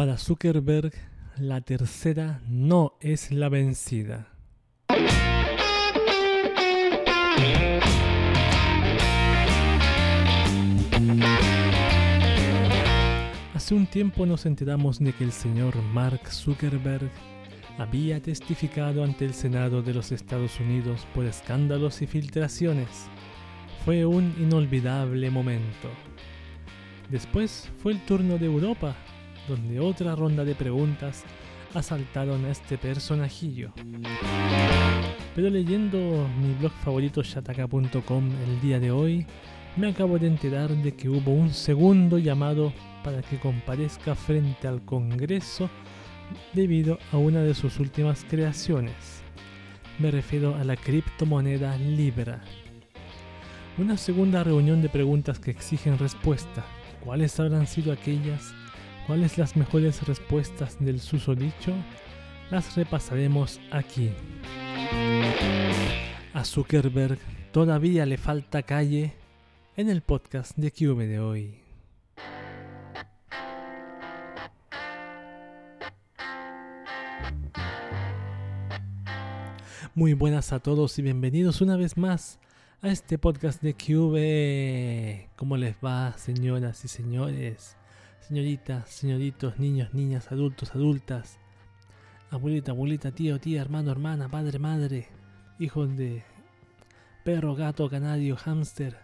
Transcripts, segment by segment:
Para Zuckerberg, la tercera no es la vencida. Hace un tiempo nos enteramos de que el señor Mark Zuckerberg había testificado ante el Senado de los Estados Unidos por escándalos y filtraciones. Fue un inolvidable momento. Después fue el turno de Europa, donde otra ronda de preguntas asaltaron a este personajillo. Pero leyendo mi blog favorito shataka.com el día de hoy, me acabo de enterar de que hubo un segundo llamado para que comparezca frente al Congreso debido a una de sus últimas creaciones. Me refiero a la criptomoneda Libra. Una segunda reunión de preguntas que exigen respuesta. ¿Cuáles habrán sido aquellas? ¿Cuáles las mejores respuestas del susodicho? Las repasaremos aquí. A Zuckerberg todavía le falta calle en el podcast de QV de hoy. Muy buenas a todos y bienvenidos una vez más a este podcast de QV. ¿Cómo les va, señoras y señores? Señoritas, señoritos, niños, niñas, adultos, adultas. Abuelita, abuelita, tío, tía, hermano, hermana, padre, madre. Hijos de perro, gato, canario, hámster.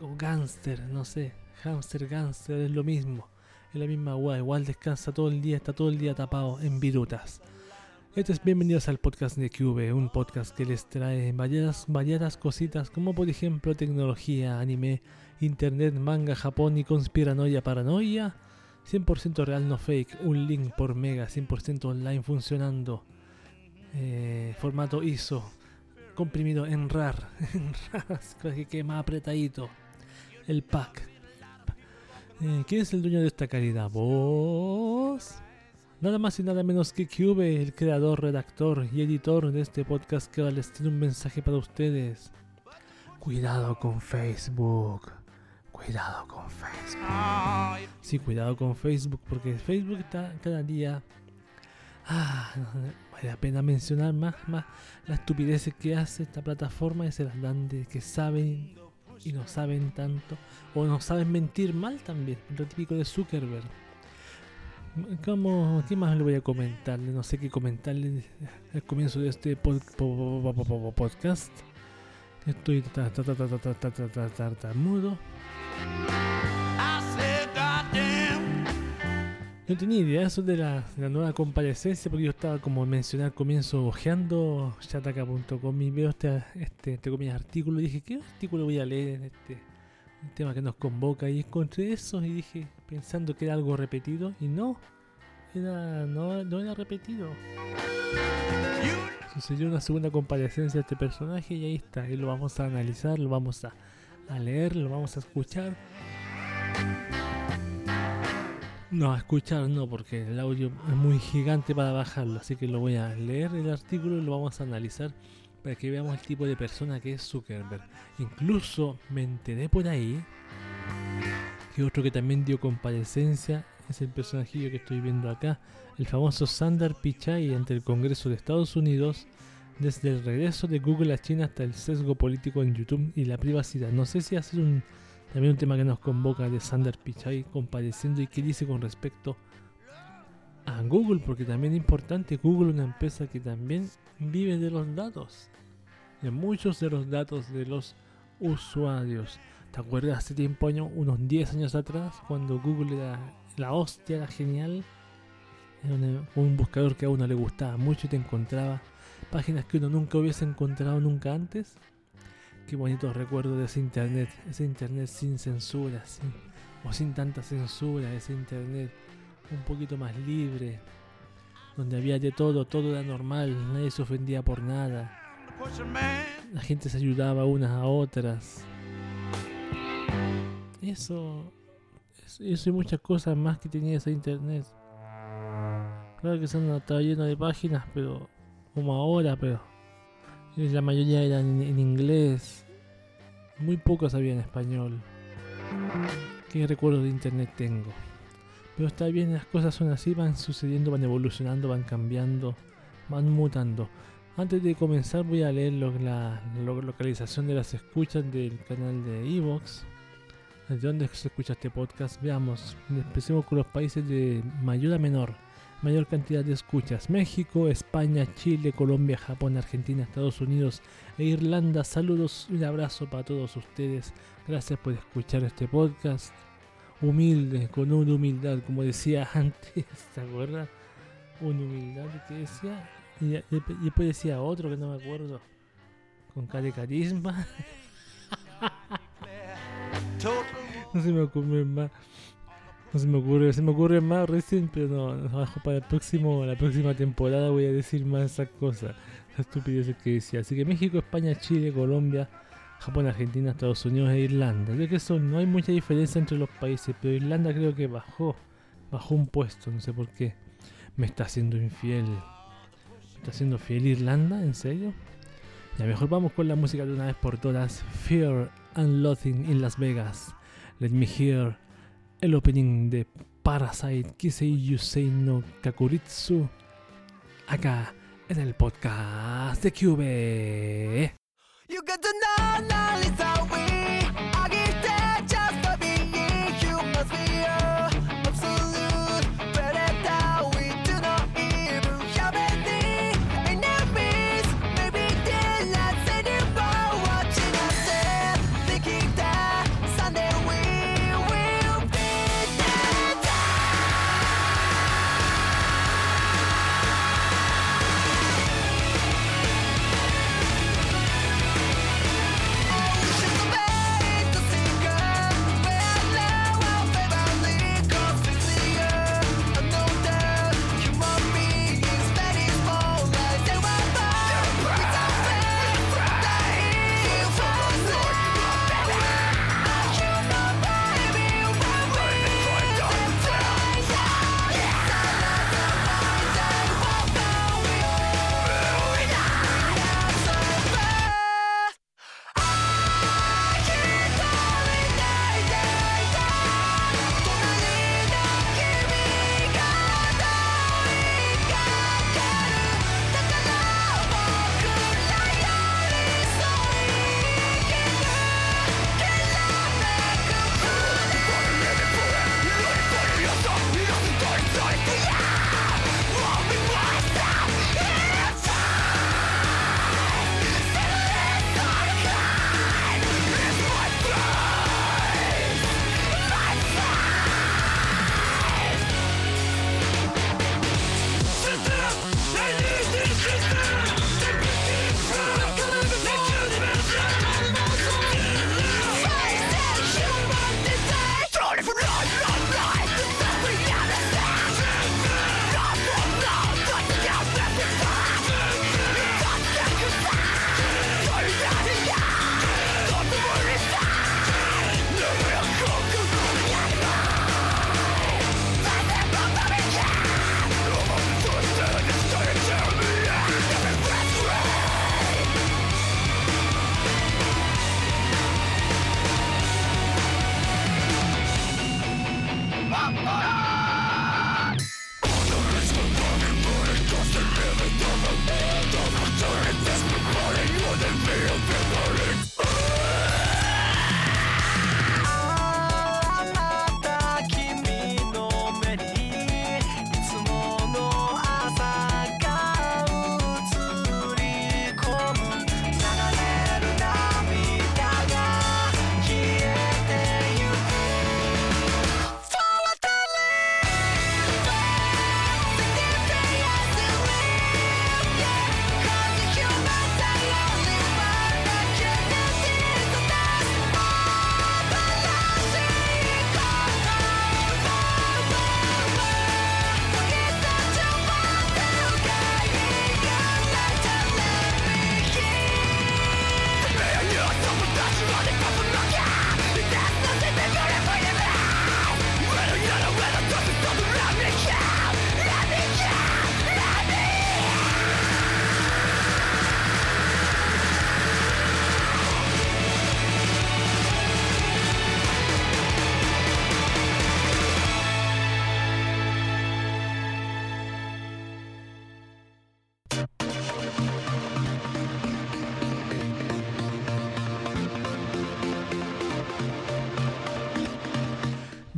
O gánster, no sé. Hámster, gánster, es lo mismo. Es la misma agua. Igual descansa todo el día, está todo el día tapado en virutas. Este es bienvenidos al podcast de QV, un podcast que les trae varias, variadas cositas como por ejemplo tecnología, anime, internet, manga, Japón y conspiranoia, paranoia. 100% real, no fake, un link por mega, 100% online funcionando. Eh, formato ISO, comprimido en RAR, en RAR, que quede más apretadito. El pack. Eh, ¿Quién es el dueño de esta calidad? ¿Vos? Nada más y nada menos que Cube, el creador, redactor y editor de este podcast que ahora les tiene un mensaje para ustedes. Cuidado con Facebook. Cuidado con Facebook. Sí, cuidado con Facebook porque Facebook está cada día... Ah, vale la pena mencionar más, más la estupidez que hace esta plataforma y se las dan de que saben y no saben tanto o no saben mentir mal también, lo típico de Zuckerberg. ¿Cómo, ¿Qué más le voy a comentarle? No sé qué comentarle al comienzo de este podcast. Estoy mudo. No tenía idea eso de la, de la, nueva comparecencia porque yo estaba como mencioné al comienzo ojeando chataka.com y veo este, este, este artículo y dije, ¿qué artículo voy a leer en este tema que nos convoca? Y encontré eso y dije, pensando que era algo repetido y no, era, no, no era repetido. Sucedió una segunda comparecencia de este personaje y ahí está, y lo vamos a analizar, lo vamos a, a leer, lo vamos a escuchar. No, a escuchar no, porque el audio es muy gigante para bajarlo, así que lo voy a leer el artículo y lo vamos a analizar para que veamos el tipo de persona que es Zuckerberg. Incluso me enteré por ahí que otro que también dio comparecencia es el personajillo que estoy viendo acá, el famoso Sundar Pichai ante el Congreso de Estados Unidos desde el regreso de Google a China hasta el sesgo político en YouTube y la privacidad. No sé si hacer un también un tema que nos convoca de Sundar Pichai compareciendo y qué dice con respecto a Google, porque también es importante, Google es una empresa que también vive de los datos, de muchos de los datos de los usuarios. ¿Te acuerdas hace tiempo, año, unos 10 años atrás, cuando Google era la hostia, era genial? Era un buscador que a uno le gustaba mucho y te encontraba páginas que uno nunca hubiese encontrado nunca antes. Qué bonito recuerdo de ese internet, ese internet sin censura, o sin tanta censura, ese internet un poquito más libre, donde había de todo, todo era normal, nadie se ofendía por nada. La gente se ayudaba unas a otras. Eso, eso y muchas cosas más que tenía ese internet. Claro que son estaba lleno de páginas, pero como ahora, pero la mayoría eran en, inglés. Muy pocos sabían español. ¿Qué recuerdos de internet tengo? Pero está bien, las cosas son así, van sucediendo, van evolucionando, van cambiando, van mutando. Antes de comenzar voy a leer la, localización de las escuchas del canal de Evox. ¿De dónde se escucha este podcast? Veamos, empecemos con los países de mayor a menor. Mayor cantidad de escuchas. México, España, Chile, Colombia, Japón, Argentina, Estados Unidos e Irlanda. Saludos, un abrazo para todos ustedes. Gracias por escuchar este podcast. Humilde, con una humildad, como decía antes, ¿te acuerdas? Una humildad que decía y, después decía otro que no me acuerdo. Con cara de carisma. no se me ocurre más. No se me ocurre, se me ocurre más recién, pero no, para el próximo, la próxima temporada voy a decir más esas cosas, las estupideces que decía. Así que México, España, Chile, Colombia, Japón, Argentina, Estados Unidos e Irlanda. Creo que son, no hay mucha diferencia entre los países, pero Irlanda creo que bajó, bajó un puesto, no sé por qué. Me está haciendo infiel ¿Está siendo fiel Irlanda? ¿En serio? Ya mejor vamos con la música de una vez por todas. Fear and Loathing in Las Vegas. Let me hear el opening de Parasite Kisei Yusei no Kakuritsu. Acá en el podcast de QB.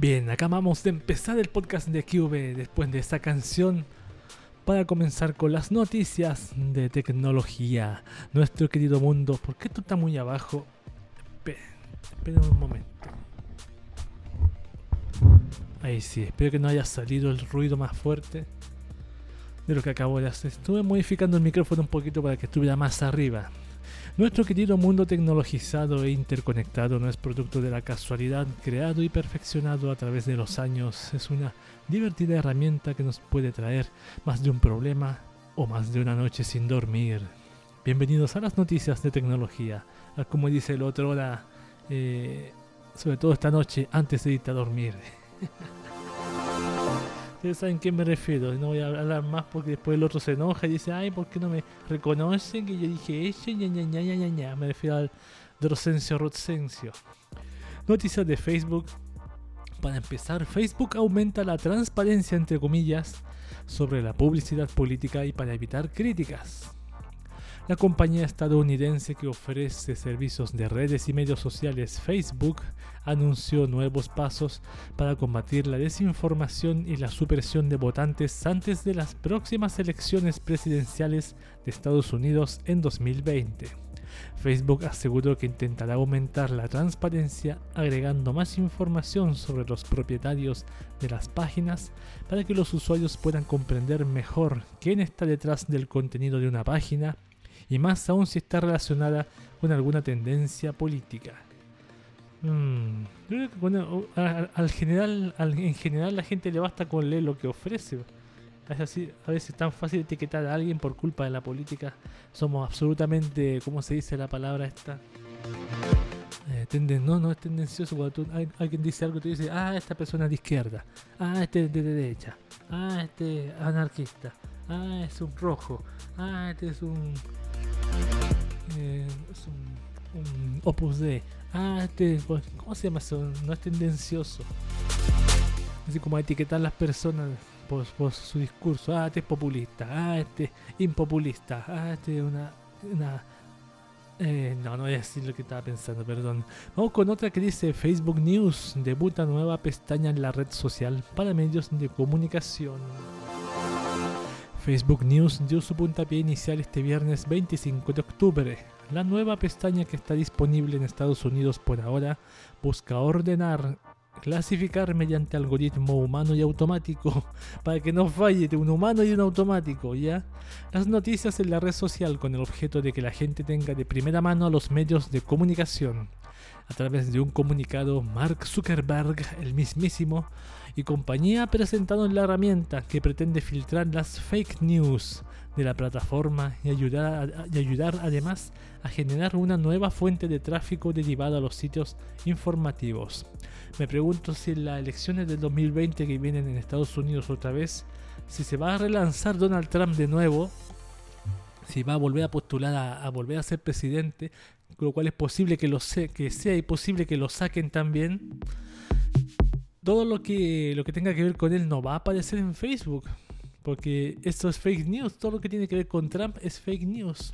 Bien, acabamos de empezar el podcast de QV después de esta canción para comenzar con las noticias de tecnología. Nuestro querido mundo, ¿por qué tú estás muy abajo? Espera un momento. Ahí sí, espero que no haya salido el ruido más fuerte de lo que acabo de hacer. Estuve modificando el micrófono un poquito para que estuviera más arriba. Nuestro querido mundo tecnologizado e interconectado no es producto de la casualidad, creado y perfeccionado a través de los años. Es una divertida herramienta que nos puede traer más de un problema o más de una noche sin dormir. Bienvenidos a las noticias de tecnología. Como dice el otro, hora, eh, sobre todo esta noche antes de irte a dormir. Ustedes saben a qué me refiero. No voy a hablar más porque después el otro se enoja y dice, ay, ¿por qué no me reconocen que yo dije eso? ña, ña, ña, ña, ña. Me refiero al Drocencio Rodcencio. Noticias de Facebook. Para empezar, Facebook aumenta la transparencia, entre comillas, sobre la publicidad política y para evitar críticas. La compañía estadounidense que ofrece servicios de redes y medios sociales Facebook anunció nuevos pasos para combatir la desinformación y la supresión de votantes antes de las próximas elecciones presidenciales de Estados Unidos en 2020. Facebook aseguró que intentará aumentar la transparencia agregando más información sobre los propietarios de las páginas para que los usuarios puedan comprender mejor quién está detrás del contenido de una página y más aún si está relacionada con alguna tendencia política. Mm, al, general, en general la gente le basta con leer lo que ofrece. Es así, a veces es tan fácil etiquetar a alguien por culpa de la política. Somos absolutamente, ¿cómo se dice la palabra esta? Eh, no, no es tendencioso. Cuando alguien dice algo, tú dices, ah, esta persona es de izquierda, ah, este es de derecha, ah, este es anarquista, ah, es un rojo, ah, este es un eh, es un, Opus D. Ah, este, ¿cómo se llama? No es tendencioso. Así como etiquetar las personas por, su discurso. Ah, este es populista. Ah, este es impopulista. Ah, este es una. una eh, no, no voy a decir lo que estaba pensando, perdón. Vamos con otra que dice Facebook News. Debuta nueva pestaña en la red social para medios de comunicación. Facebook News dio su puntapié inicial este viernes 25 de octubre. La nueva pestaña que está disponible en Estados Unidos por ahora busca ordenar, clasificar mediante algoritmo humano y automático, para que no falle de un humano y un automático, ¿ya? Las noticias en la red social con el objeto de que la gente tenga de primera mano a los medios de comunicación. A través de un comunicado, Mark Zuckerberg, el mismísimo, y compañía presentaron la herramienta que pretende filtrar las fake news de la plataforma y ayudar, y ayudar además a generar una nueva fuente de tráfico derivada a los sitios informativos. Me pregunto si en las elecciones del 2020 que vienen en Estados Unidos otra vez, si se va a relanzar Donald Trump de nuevo, si va a volver a postular a, volver a ser presidente, lo cual es posible que, lo que sea y posible que lo saquen también todo lo que, lo que tenga que ver con él no va a aparecer en Facebook. Porque esto es fake news. Todo lo que tiene que ver con Trump es fake news.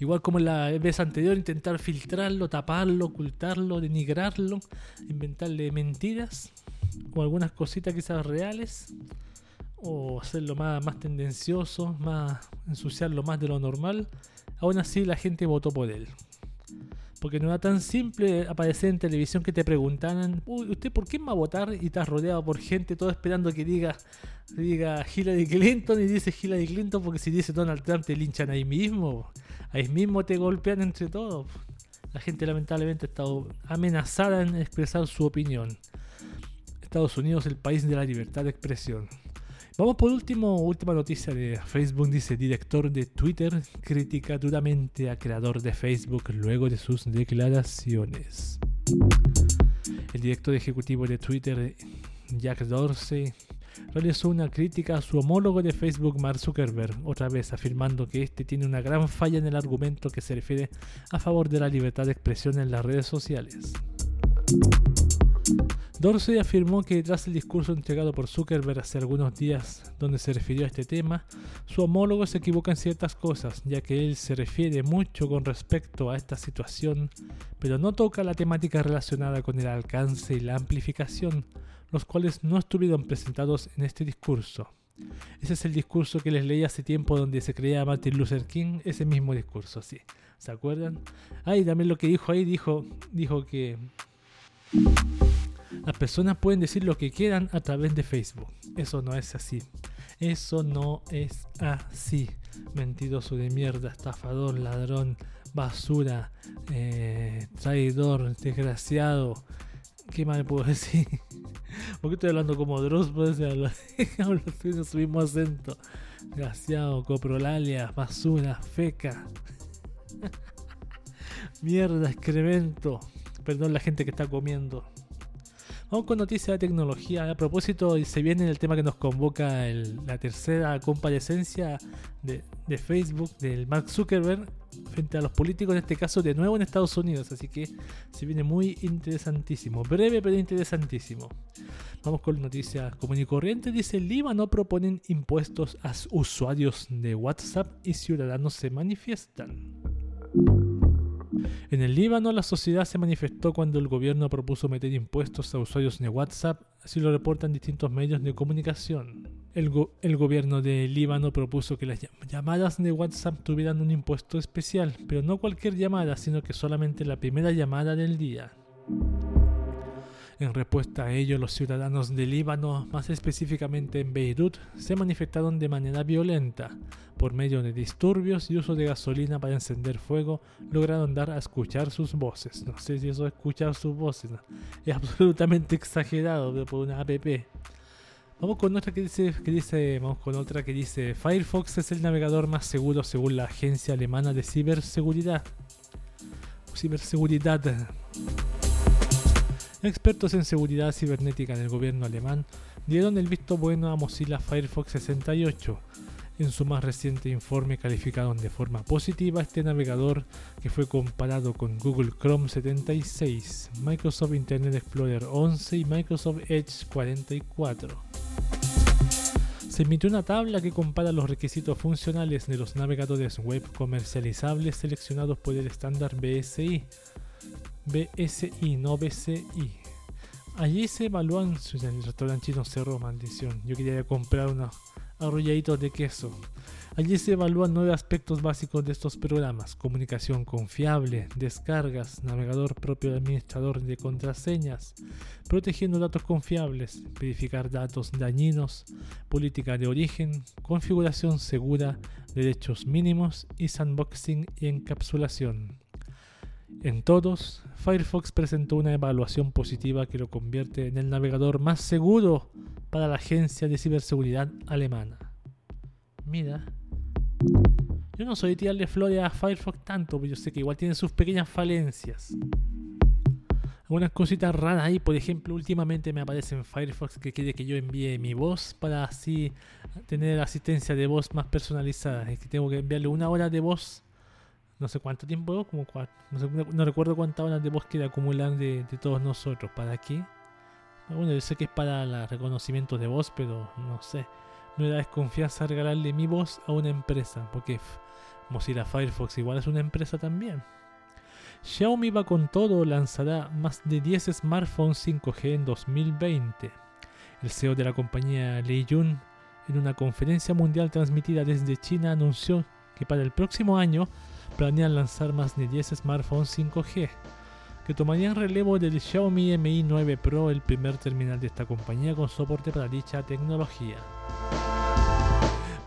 Igual como la vez anterior, intentar filtrarlo, taparlo, ocultarlo, denigrarlo, inventarle mentiras o algunas cositas quizás reales, o hacerlo más, más tendencioso, más ensuciarlo más de lo normal. Aún así, la gente votó por él. Porque no era tan simple aparecer en televisión que te preguntaran, Uy, ¿usted por qué va a votar? Y estás rodeado por gente, todo esperando que diga, diga Hillary Clinton y dice Hillary Clinton porque si dice Donald Trump te linchan ahí mismo. Ahí mismo te golpean entre todos. La gente lamentablemente ha estado amenazada en expresar su opinión. Estados Unidos, el país de la libertad de expresión. Vamos por último, última noticia de Facebook. Dice, director de Twitter critica duramente a creador de Facebook luego de sus declaraciones. El director ejecutivo de Twitter, Jack Dorsey, realizó una crítica a su homólogo de Facebook, Mark Zuckerberg, otra vez afirmando que este tiene una gran falla en el argumento que se refiere a favor de la libertad de expresión en las redes sociales. Dorsey afirmó que tras el discurso entregado por Zuckerberg hace algunos días donde se refirió a este tema, su homólogo se equivoca en ciertas cosas, ya que él se refiere mucho con respecto a esta situación, pero no toca la temática relacionada con el alcance y la amplificación, los cuales no estuvieron presentados en este discurso. Ese es el discurso que les leí hace tiempo donde se creía Martin Luther King, ese mismo discurso, sí. ¿Se acuerdan? Ah, y también lo que dijo ahí, dijo, dijo que las personas pueden decir lo que quieran a través de Facebook. Eso no es así. Eso no es así. Mentiroso de mierda, estafador, ladrón, basura, eh, traidor, desgraciado. ¿Qué más le puedo decir? Porque estoy hablando como Dross, pues hablo en su mismo acento. Desgraciado, coprolalia, basura, feca. Mierda, excremento. Perdón la gente que está comiendo. Vamos con noticias de tecnología. A propósito, se viene el tema que nos convoca la tercera comparecencia de, Facebook, del Mark Zuckerberg, frente a los políticos, en este caso de nuevo en Estados Unidos. Así que se viene muy interesantísimo. Breve pero interesantísimo. Vamos con noticias común y corriente. Dice, Líbano proponen impuestos a usuarios de WhatsApp y ciudadanos se manifiestan. En el Líbano, la sociedad se manifestó cuando el gobierno propuso meter impuestos a usuarios de WhatsApp, así lo reportan distintos medios de comunicación. El, el, gobierno de Líbano propuso que las llamadas de WhatsApp tuvieran un impuesto especial, pero no cualquier llamada, sino que solamente la primera llamada del día. En respuesta a ello, los ciudadanos de Líbano, más específicamente en Beirut, se manifestaron de manera violenta. Por medio de disturbios y uso de gasolina para encender fuego, lograron dar a escuchar sus voces. No sé si eso es escuchar sus voces. Es absolutamente exagerado por una app. Vamos con otra que dice, que dice, vamos con otra que dice, Firefox es el navegador más seguro según la agencia alemana de ciberseguridad. Ciberseguridad. Expertos en seguridad cibernética del gobierno alemán dieron el visto bueno a Mozilla Firefox 68. En su más reciente informe calificaron de forma positiva este navegador que fue comparado con Google Chrome 76, Microsoft Internet Explorer 11 y Microsoft Edge 44. Se emitió una tabla que compara los requisitos funcionales de los navegadores web comercializables seleccionados por el estándar BSI BSI, no BCI. Allí se evalúan. El restaurante chino cerró, maldición. Yo quería comprar unos arrolladitos de queso. Allí se evalúan nueve aspectos básicos de estos programas: comunicación confiable, descargas, navegador propio administrador de contraseñas, protegiendo datos confiables, verificar datos dañinos, política de origen, configuración segura, derechos mínimos y sandboxing y encapsulación. En todos, Firefox presentó una evaluación positiva que lo convierte en el navegador más seguro para la agencia de ciberseguridad alemana. Mira, yo no soy tirarle flores a Firefox tanto, pero yo sé que igual tiene sus pequeñas falencias. Algunas cositas raras ahí, por ejemplo, últimamente me aparece en Firefox que quiere que yo envíe mi voz para así tener asistencia de voz más personalizada. Es que tengo que enviarle una hora de voz no sé cuánto tiempo, como no, recuerdo cuántas horas de que acumulan de, de todos nosotros. ¿Para qué? Bueno, yo sé que es para el reconocimiento de voz, pero no sé. No da desconfianza regalarle mi voz a una empresa, porque Mozilla Firefox igual es una empresa también. Xiaomi va con todo, lanzará más de 10 smartphones 5G en 2020. El CEO de la compañía Lei Jun, en una conferencia mundial transmitida desde China, anunció que para el próximo año planean lanzar más de 10 smartphones 5G, que tomarían relevo del Xiaomi Mi 9 Pro, el primer terminal de esta compañía con soporte para dicha tecnología.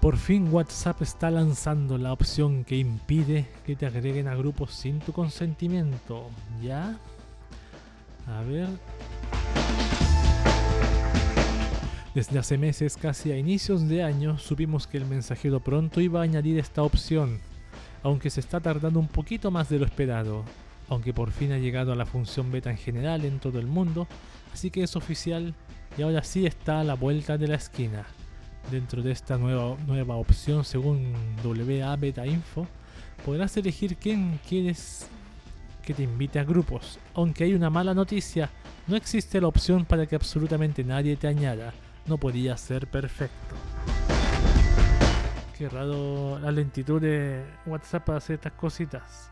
Por fin WhatsApp está lanzando la opción que impide que te agreguen a grupos sin tu consentimiento. ¿Ya? A ver. Desde hace meses, casi a inicios de año, supimos que el mensajero pronto iba a añadir esta opción, aunque se está tardando un poquito más de lo esperado, aunque por fin ha llegado a la función beta en general en todo el mundo, así que es oficial y ahora sí está a la vuelta de la esquina. Dentro de esta nueva, nueva opción, según WA Beta Info, podrás elegir quién quieres que te invite a grupos. Aunque hay una mala noticia, no existe la opción para que absolutamente nadie te añada. No podía ser perfecto. Qué raro la lentitud de WhatsApp para hacer estas cositas.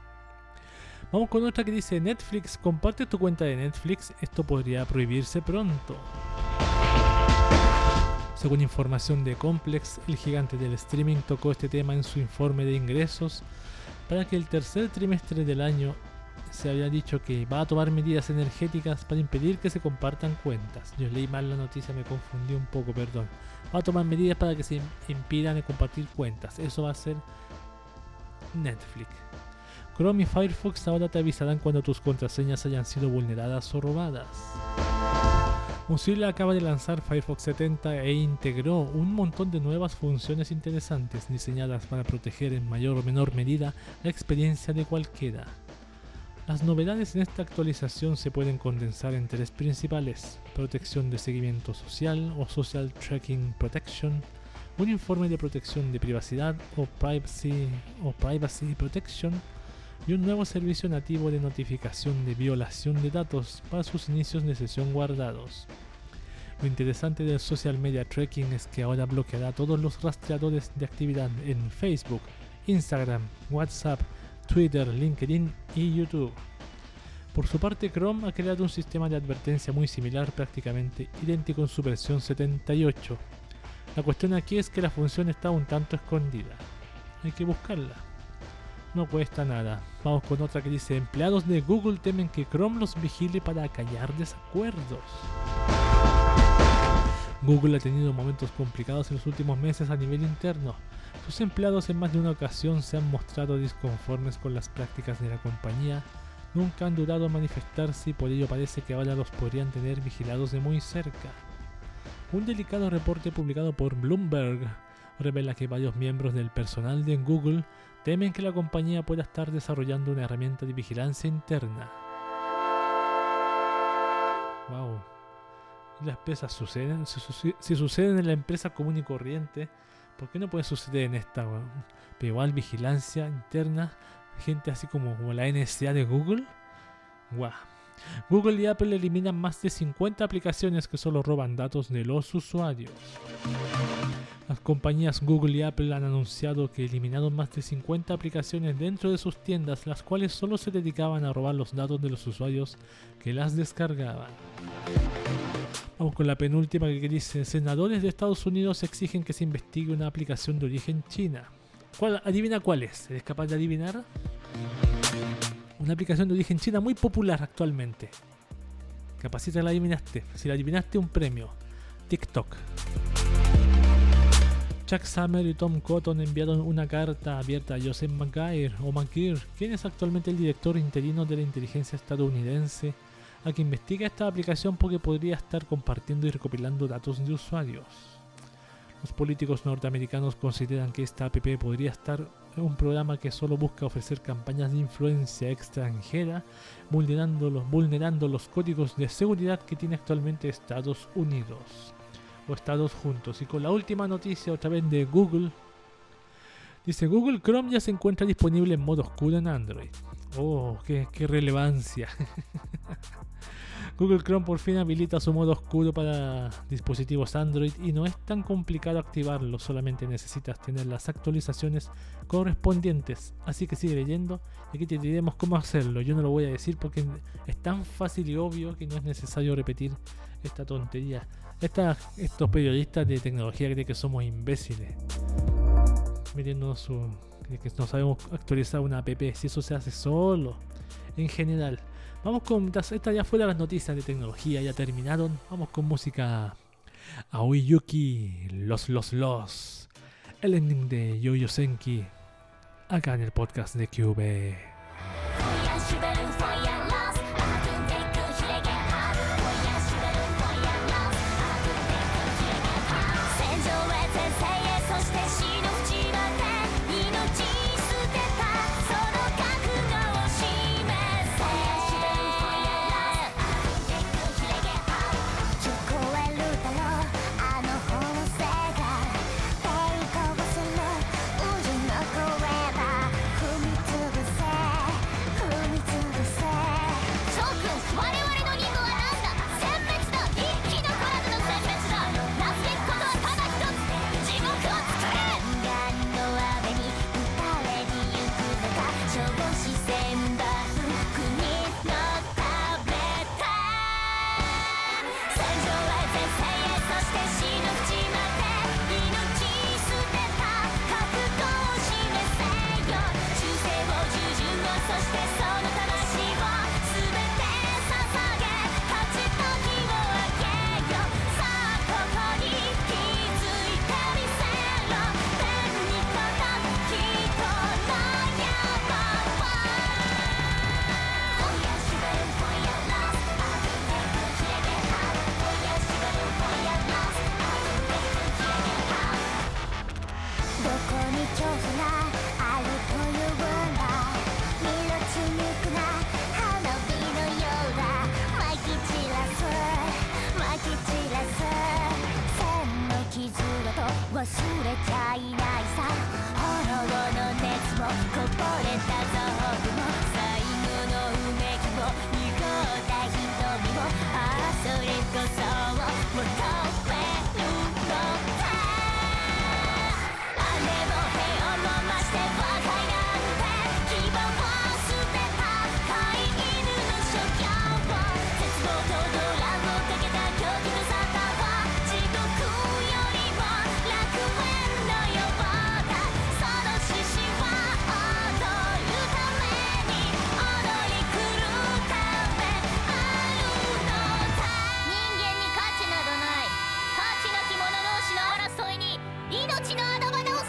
Vamos con otra que dice Netflix, comparte tu cuenta de Netflix, esto podría prohibirse pronto. Según información de Complex, el gigante del streaming tocó este tema en su informe de ingresos para que el tercer trimestre del año se había dicho que va a tomar medidas energéticas para impedir que se compartan cuentas. Yo leí mal la noticia, me confundí un poco, perdón. Va a tomar medidas para que se impidan compartir cuentas. Eso va a ser Netflix. Chrome y Firefox ahora te avisarán cuando tus contraseñas hayan sido vulneradas o robadas. Mozilla acaba de lanzar Firefox 70 e integró un montón de nuevas funciones interesantes diseñadas para proteger en mayor o menor medida la experiencia de cualquiera. Las novedades en esta actualización se pueden condensar en tres principales, protección de seguimiento social o Social Tracking Protection, un informe de protección de privacidad o Privacy, o privacy Protection, y un nuevo servicio nativo de notificación de violación de datos para sus inicios de sesión guardados. Lo interesante del social media tracking es que ahora bloqueará todos los rastreadores de actividad en Facebook, Instagram, WhatsApp, Twitter, LinkedIn y YouTube. Por su parte, Chrome ha creado un sistema de advertencia muy similar, prácticamente idéntico en su versión 78. La cuestión aquí es que la función está un tanto escondida. Hay que buscarla no cuesta nada. Vamos con otra que dice, empleados de Google temen que Chrome los vigile para callar desacuerdos. Google ha tenido momentos complicados en los últimos meses a nivel interno. Sus empleados en más de una ocasión se han mostrado disconformes con las prácticas de la compañía, nunca han dudado en manifestarse y por ello parece que ahora los podrían tener vigilados de muy cerca. Un delicado reporte publicado por Bloomberg revela que varios miembros del personal de Google temen que la compañía pueda estar desarrollando una herramienta de vigilancia interna. Las empresas suceden, si, suceden en la empresa común y corriente, ¿por qué no puede suceder en esta? Igual vigilancia interna, gente así como, como la NSA de Google. Wow. Google y Apple eliminan más de 50 aplicaciones que solo roban datos de los usuarios. Las compañías Google y Apple han anunciado que eliminaron más de 50 aplicaciones dentro de sus tiendas, las cuales solo se dedicaban a robar los datos de los usuarios que las descargaban. Vamos con la penúltima que dice, senadores de Estados Unidos exigen que se investigue una aplicación de origen china. ¿Cuál, adivina cuál es? ¿Eres capaz de adivinar? Una aplicación de origen china muy popular actualmente. Capacita la adivinaste. Si la adivinaste, un premio. TikTok. Chuck Summer y Tom Cotton enviaron una carta abierta a Joseph McGuire o McGear, quien es actualmente el director interino de la inteligencia estadounidense, a que investiga esta aplicación porque podría estar compartiendo y recopilando datos de usuarios. Los políticos norteamericanos consideran que esta app podría estar en un programa que solo busca ofrecer campañas de influencia extranjera, vulnerando los, vulnerando los códigos de seguridad que tiene actualmente Estados Unidos o Estados juntos. Y con la última noticia otra vez de Google. Dice Google Chrome ya se encuentra disponible en modo oscuro en Android. Oh, qué, qué relevancia. Google Chrome por fin habilita su modo oscuro para dispositivos Android y no es tan complicado activarlo, solamente necesitas tener las actualizaciones correspondientes. Así que sigue leyendo y aquí te diremos cómo hacerlo. Yo no lo voy a decir porque es tan fácil y obvio que no es necesario repetir esta tontería estos periodistas de tecnología creen que somos imbéciles. Metiéndonos su. que no sabemos actualizar una app. Si eso se hace solo. En general. Vamos con. Esta ya fue las noticias de tecnología. Ya terminaron. Vamos con música. Aoi Yuki. Los, los, los. El ending de Yo-Yo Senki. Acá en el podcast de QB.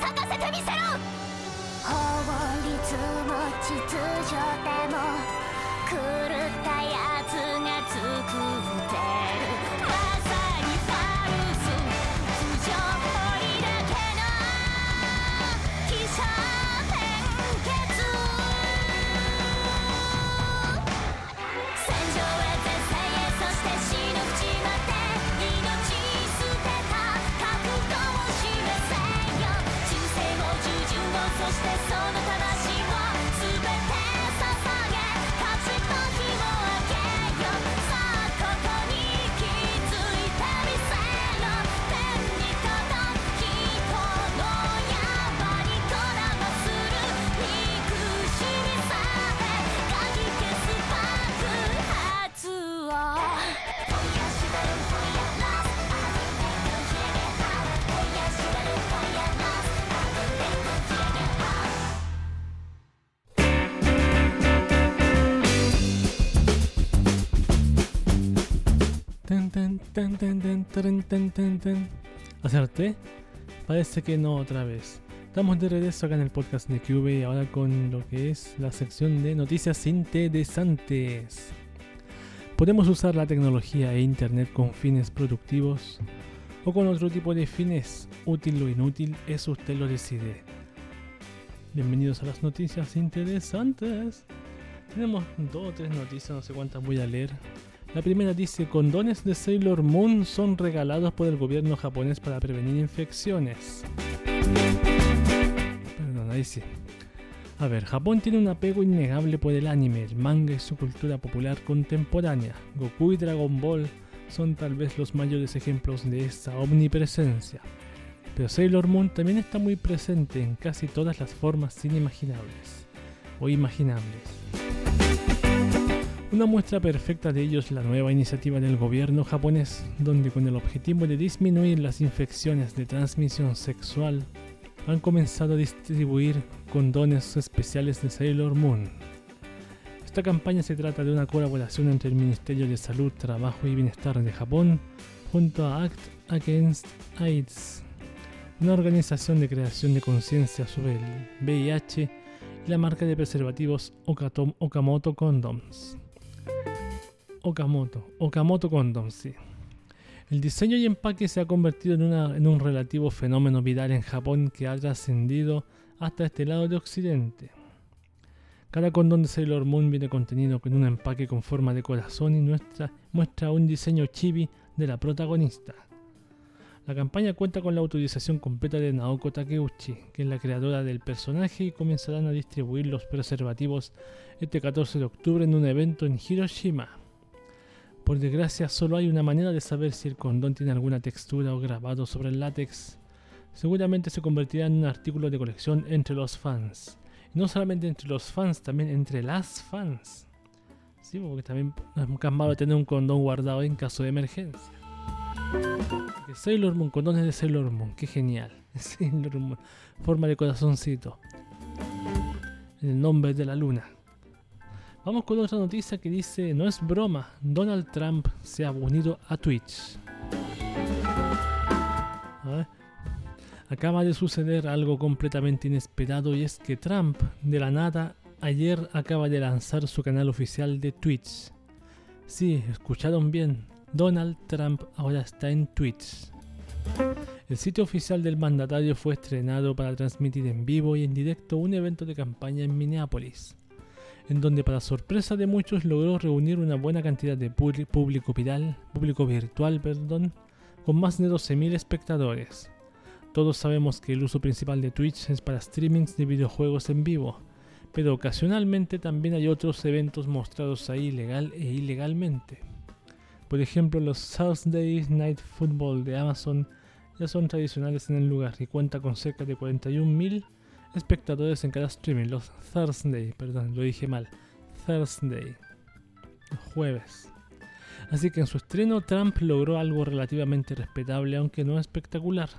咲かせてみせろ。法律も秩序でも狂ったやつが作ってる。¿Acerté? Parece que no otra vez. Estamos de regreso acá en el podcast de QV ahora con lo que es la sección de noticias interesantes. Podemos usar la tecnología e internet con fines productivos o con otro tipo de fines, útil o inútil, eso usted lo decide. Bienvenidos a las noticias interesantes. Tenemos dos o tres noticias, no sé cuántas voy a leer. La primera dice, condones de Sailor Moon son regalados por el gobierno japonés para prevenir infecciones. Perdón, ahí sí. A ver, Japón tiene un apego innegable por el anime, el manga y su cultura popular contemporánea. Goku y Dragon Ball son tal vez los mayores ejemplos de esta omnipresencia. Pero Sailor Moon también está muy presente en casi todas las formas inimaginables o imaginables. Una muestra perfecta de ello es la nueva iniciativa del gobierno japonés, donde con el objetivo de disminuir las infecciones de transmisión sexual, han comenzado a distribuir condones especiales de Sailor Moon. Esta campaña se trata de una colaboración entre el Ministerio de Salud, Trabajo y Bienestar de Japón junto a Act Against AIDS, una organización de creación de conciencia sobre el VIH y la marca de preservativos Okamoto Condoms. Okamoto, Okamoto Condom, sí. El diseño y empaque se ha convertido en, un relativo fenómeno viral en Japón que ha trascendido hasta este lado de Occidente. Cada condón de Sailor Moon viene contenido con un empaque con forma de corazón y muestra un diseño chibi de la protagonista. La campaña cuenta con la autorización completa de Naoko Takeuchi, que es la creadora del personaje, y comenzarán a distribuir los preservativos este 14 de octubre en un evento en Hiroshima. Por desgracia, solo hay una manera de saber si el condón tiene alguna textura o grabado sobre el látex. Seguramente se convertirá en un artículo de colección entre los fans. Y no solamente entre los fans, también entre las fans. Sí, porque también es malo tener un condón guardado en caso de emergencia. Sailor Moon, condones de Sailor Moon, qué genial. Sailor Moon, forma de corazoncito. En el nombre de la luna. Vamos con otra noticia que dice, no es broma, Donald Trump se ha unido a Twitch. Acaba de suceder algo completamente inesperado y es que Trump, de la nada, ayer acaba de lanzar su canal oficial de Twitch. Sí, escucharon bien, Donald Trump ahora está en Twitch. El sitio oficial del mandatario fue estrenado para transmitir en vivo y en directo un evento de campaña en Minneapolis en donde para sorpresa de muchos logró reunir una buena cantidad de público viral, público virtual, perdón, con más de 12.000 espectadores. Todos sabemos que el uso principal de Twitch es para streamings de videojuegos en vivo, pero ocasionalmente también hay otros eventos mostrados ahí legal e ilegalmente. Por ejemplo, los Thursday Night Football de Amazon ya son tradicionales en el lugar y cuenta con cerca de 41.000 espectadores en cada streaming. Los Thursday, perdón, lo dije mal. Thursday, jueves. Así que en su estreno Trump logró algo relativamente respetable, aunque no espectacular.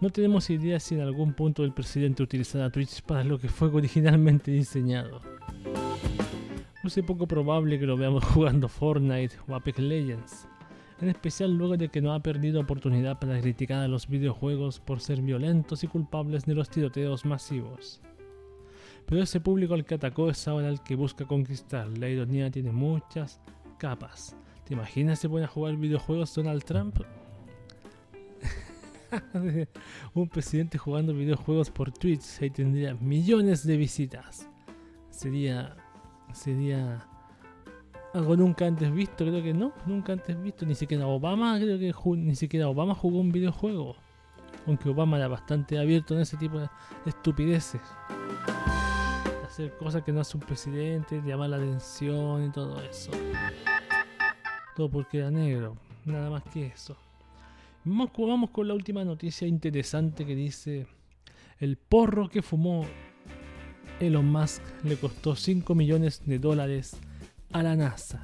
No tenemos idea si en algún punto el presidente utilizará Twitch para lo que fue originalmente diseñado. No poco probable que lo veamos jugando Fortnite o Apex Legends, en especial luego de que no ha perdido oportunidad para criticar a los videojuegos por ser violentos y culpables de los tiroteos masivos. Pero ese público al que atacó es ahora el que busca conquistar. La ironía tiene muchas capas. ¿Te imaginas si pueden jugar videojuegos Donald Trump? un presidente jugando videojuegos por Twitch ahí tendría millones de visitas. Sería. Sería. Algo nunca antes visto, creo que no, nunca antes visto. Ni siquiera Obama, creo que ni siquiera Obama jugó un videojuego. Aunque Obama era bastante abierto en ese tipo de estupideces. Hacer cosas que no hace un presidente, llamar la atención y todo eso. Todo porque era negro, nada más que eso. Vamos, con la última noticia interesante que dice, el porro que fumó Elon Musk le costó 5 millones de dólares a la NASA.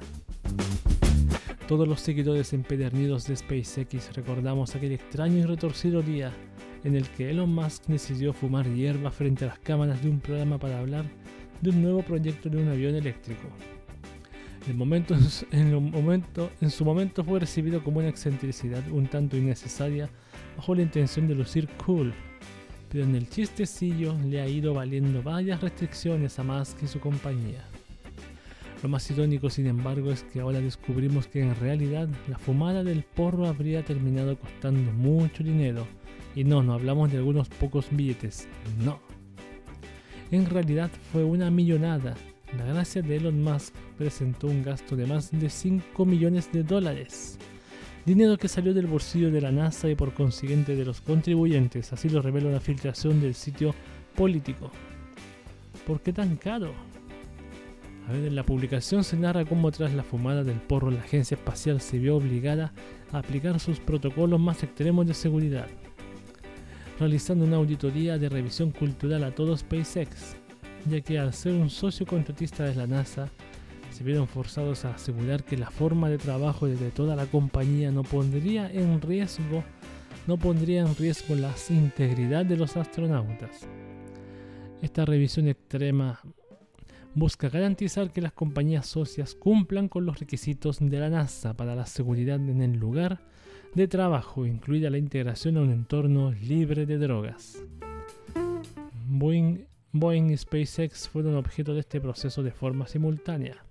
Todos los seguidores empedernidos de SpaceX recordamos aquel extraño y retorcido día en el que Elon Musk decidió fumar hierba frente a las cámaras de un programa para hablar de un nuevo proyecto de un avión eléctrico. El momento, en, en su momento fue recibido como una excentricidad un tanto innecesaria bajo la intención de lucir cool, pero en el chistecillo le ha ido valiendo varias restricciones a Musk y su compañía. Lo más irónico, sin embargo, es que ahora descubrimos que en realidad la fumada del porro habría terminado costando mucho dinero. Y no, no hablamos de algunos pocos billetes, no. En realidad fue una millonada la gracia de Elon Musk presentó un gasto de más de 5 millones de dólares. Dinero que salió del bolsillo de la NASA y por consiguiente de los contribuyentes, así lo revela una filtración del sitio político. ¿Por qué tan caro? A ver, en la publicación se narra cómo tras la fumada del porro la agencia espacial se vio obligada a aplicar sus protocolos más extremos de seguridad, realizando una auditoría de revisión cultural a todo SpaceX, ya que al ser un socio contratista de la NASA, se vieron forzados a asegurar que la forma de trabajo de toda la compañía no pondría en riesgo, no pondría en riesgo la integridad de los astronautas. Esta revisión extrema busca garantizar que las compañías socias cumplan con los requisitos de la NASA para la seguridad en el lugar de trabajo, incluida la integración a un entorno libre de drogas. Boeing Boeing y SpaceX fueron objeto de este proceso de forma simultánea.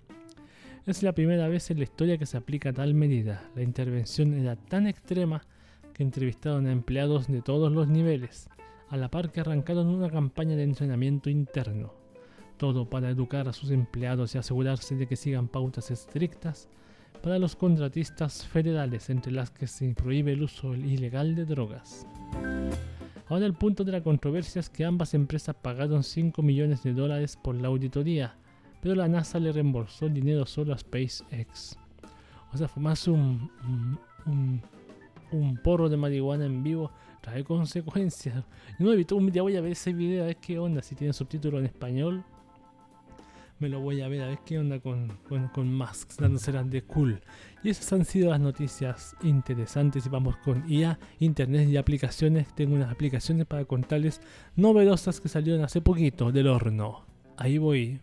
Es la primera vez en la historia que se aplica tal medida. La intervención era tan extrema que entrevistaron a empleados de todos los niveles, a la par que arrancaron una campaña de entrenamiento interno. Todo para educar a sus empleados y asegurarse de que sigan pautas estrictas para los contratistas federales, entre las que se prohíbe el uso ilegal de drogas. Ahora el punto de la controversia es que ambas empresas pagaron 5 millones de dólares por la auditoría, pero la NASA le reembolsó el dinero solo a SpaceX. O sea, fumarse un, un, un, porro de marihuana en vivo trae consecuencias. No he un día voy a ver ese video ver qué onda, si tiene subtítulo en español me lo voy a ver a ver qué onda con, con, con Musk dándose de cool. Y esas han sido las noticias interesantes y vamos con IA, Internet y aplicaciones. Tengo unas aplicaciones para contarles novedosas que salieron hace poquito del horno. Ahí voy.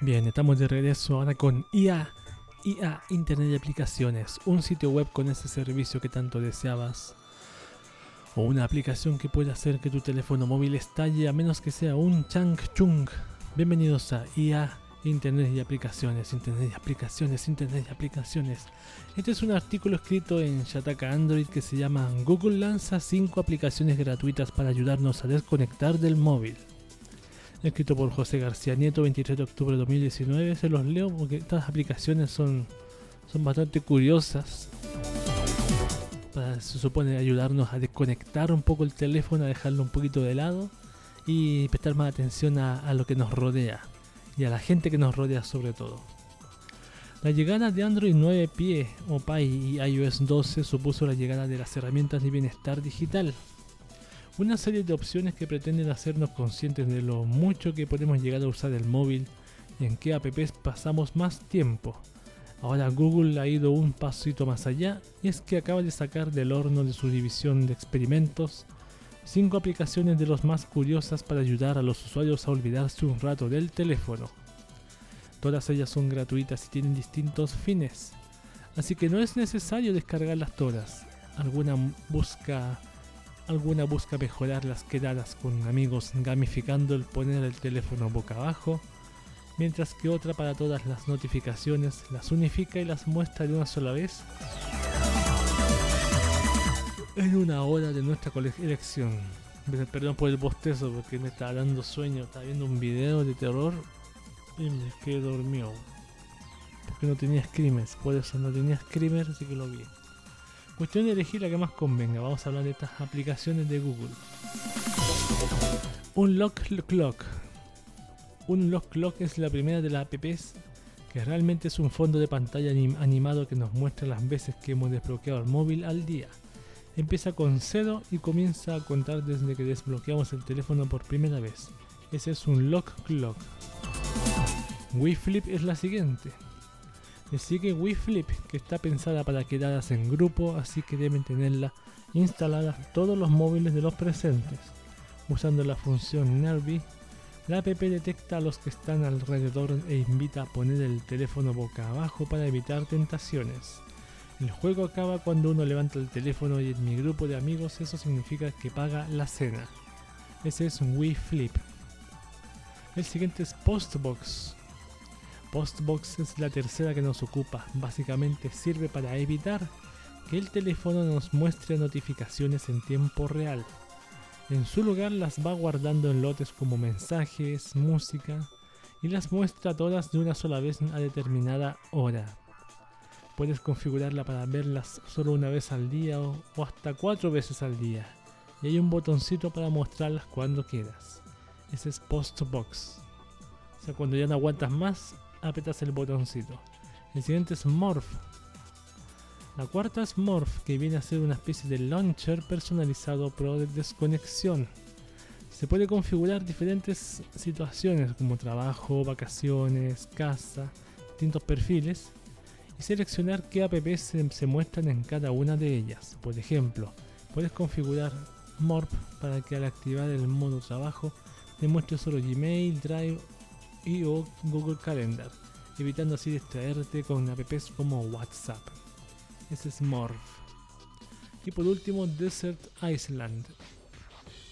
Bien, estamos de regreso ahora con IA IA Internet de Aplicaciones, un sitio web con ese servicio que tanto deseabas. O una aplicación que pueda hacer que tu teléfono móvil estalle a menos que sea un chang chung. Bienvenidos a IA Internet y aplicaciones, Internet y aplicaciones, Internet y aplicaciones. Este es un artículo escrito en Shataka Android que se llama Google lanza 5 aplicaciones gratuitas para ayudarnos a desconectar del móvil. Escrito por José García Nieto, 23 de octubre de 2019. Se los leo porque estas aplicaciones son, son bastante curiosas. Para, se supone ayudarnos a desconectar un poco el teléfono, a dejarlo un poquito de lado y prestar más atención a, a lo que nos rodea y a la gente que nos rodea sobre todo. La llegada de Android 9 Pie o Pie y iOS 12 supuso la llegada de las herramientas de bienestar digital, una serie de opciones que pretenden hacernos conscientes de lo mucho que podemos llegar a usar el móvil y en qué apps pasamos más tiempo. Ahora Google ha ido un pasito más allá y es que acaba de sacar del horno de su división de experimentos cinco aplicaciones de los más curiosas para ayudar a los usuarios a olvidarse un rato del teléfono. Todas ellas son gratuitas y tienen distintos fines, así que no es necesario descargarlas todas. Alguna busca alguna busca mejorar las quedadas con amigos gamificando el poner el teléfono boca abajo, mientras que otra para todas las notificaciones las unifica y las muestra de una sola vez en una hora de nuestra elección. Perdón por el bostezo porque me está dando sueño, estaba viendo un video de terror y me quedé dormido. Porque no tenía screamers, por eso no tenía screamers, así que lo vi. Cuestión de elegir la que más convenga. Vamos a hablar de estas aplicaciones de Google. Un Lock Clock. Un Lock Clock es la primera de las apps que realmente es un fondo de pantalla animado que nos muestra las veces que hemos desbloqueado el móvil al día. Empieza con 0 y comienza a contar desde que desbloqueamos el teléfono por primera vez. Ese es un Lock Clock. WeFlip es la siguiente. Le sigue WeFlip, que está pensada para quedadas en grupo, así que deben tenerla instalada todos los móviles de los presentes. Usando la función Nervy, la app detecta a los que están alrededor e invita a poner el teléfono boca abajo para evitar tentaciones. El juego acaba cuando uno levanta el teléfono y en mi grupo de amigos eso significa que paga la cena. Ese es un Wii Flip. El siguiente es Postbox, Postbox es la tercera que nos ocupa. Básicamente sirve para evitar que el teléfono nos muestre notificaciones en tiempo real. En su lugar las va guardando en lotes como mensajes, música y las muestra todas de una sola vez a determinada hora. Puedes configurarla para verlas solo una vez al día o, hasta cuatro veces al día. Y hay un botoncito para mostrarlas cuando quieras. Ese es Postbox. O sea, cuando ya no aguantas más, apretas el botoncito. El siguiente es Morph. La cuarta es Morph, que viene a ser una especie de launcher personalizado pro de desconexión. Se puede configurar diferentes situaciones como trabajo, vacaciones, casa, distintos perfiles y seleccionar qué apps se, se muestran en cada una de ellas. Por ejemplo, puedes configurar Morph para que al activar el modo trabajo te muestre solo Gmail, Drive y o Google Calendar, evitando así distraerte con apps como WhatsApp. Ese es Morph. Y por último, Desert Island.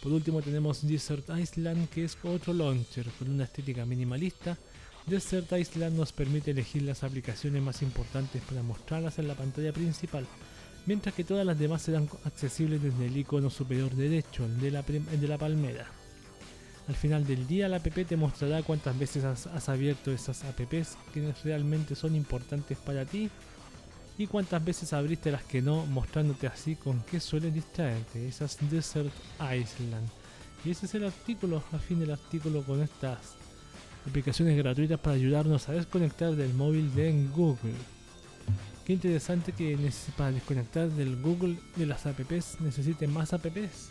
Por último tenemos Desert Island, que es otro launcher con una estética minimalista. Desert Island nos permite elegir las aplicaciones más importantes para mostrarlas en la pantalla principal, mientras que todas las demás serán accesibles desde el icono superior derecho, de la, de la palmera. Al final del día la app te mostrará cuántas veces has, abierto esas apps que realmente son importantes para ti y cuántas veces abriste las que no, mostrándote así con qué suelen distraerte, esas Desert Island. Y ese es el artículo, al fin del artículo con estas aplicaciones gratuitas para ayudarnos a desconectar del móvil de Google. Qué interesante que para desconectar del Google de las apps necesite más apps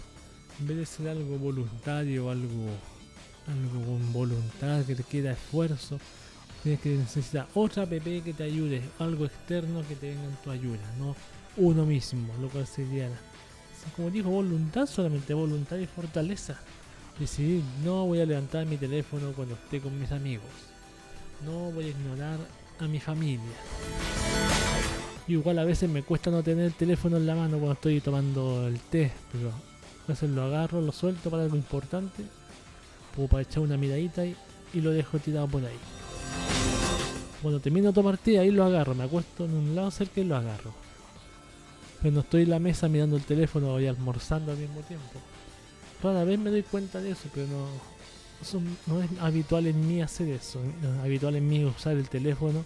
en vez de ser algo voluntario, algo, algo con voluntad, que te queda esfuerzo, tienes que necesitar otra app que te ayude, algo externo que te venga en tu ayuda, no uno mismo, lo cual sería, como dijo, voluntad, solamente voluntad y fortaleza. Decidir, no voy a levantar mi teléfono cuando esté con mis amigos, no voy a ignorar a mi familia. Igual a veces me cuesta no tener el teléfono en la mano cuando estoy tomando el té, pero a lo agarro, lo suelto para algo importante, o para echar una miradita y, y lo dejo tirado por ahí. Cuando termino otra partida, ahí lo agarro, me acuesto en un lado cerca y lo agarro. Pero no estoy en la mesa mirando el teléfono y almorzando al mismo tiempo. Rara vez me doy cuenta de eso, pero no, no es habitual en mí hacer eso. ¿eh? Es habitual en mí usar el teléfono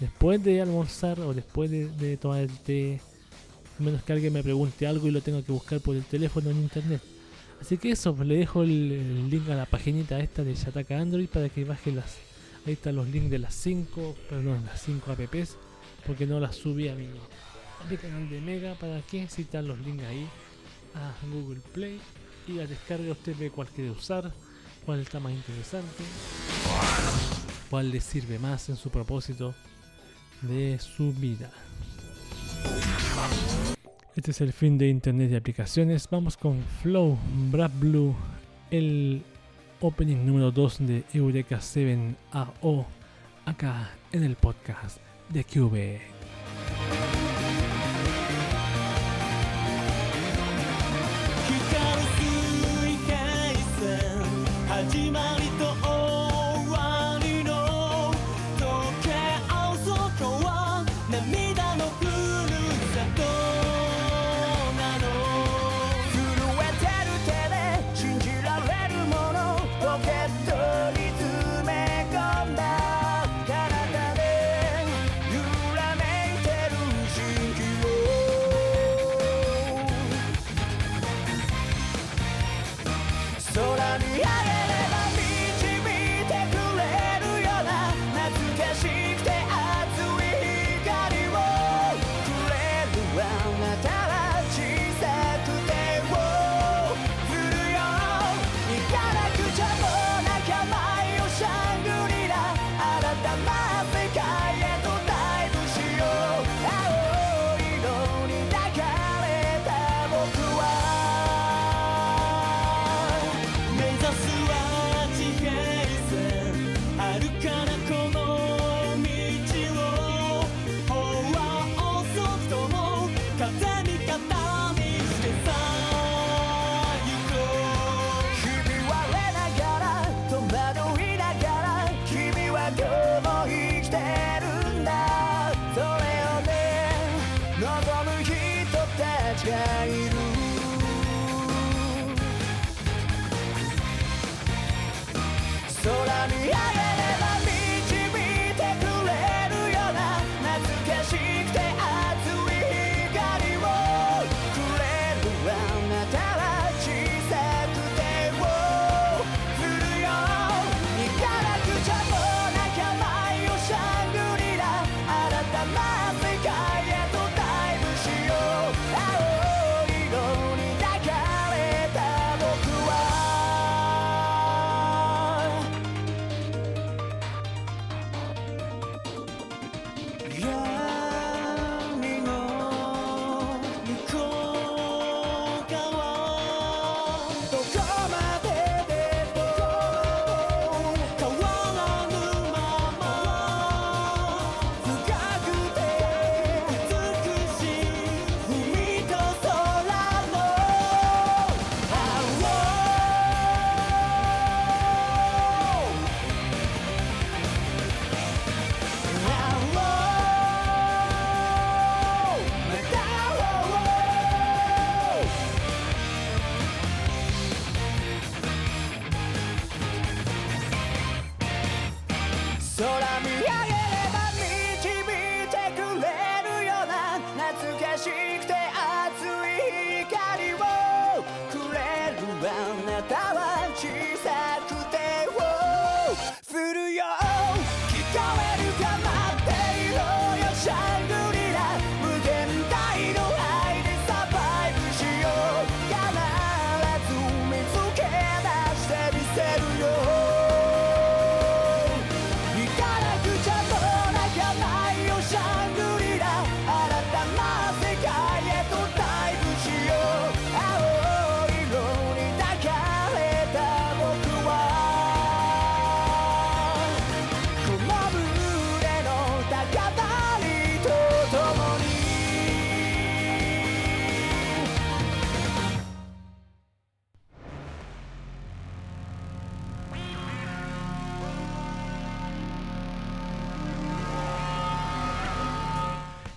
después de almorzar o después de tomar el té a menos que alguien me pregunte algo y lo tenga que buscar por el teléfono en internet. Así que eso, le dejo el, link a la paginita esta de Shataka Android para que bajen las. Ahí están los links de las 5, perdón, las 5 apps, porque no las subí a mi, a mi canal de Mega. ¿Para que Si están los links ahí a Google Play y la descarga usted ve cuál quiere usar, cuál está más interesante, cuál le sirve más en su propósito de su vida. Este es el fin de Internet y aplicaciones. Vamos con Flow, Brad Blue, el opening número 2 de Eureka 7AO, acá en el podcast de QB.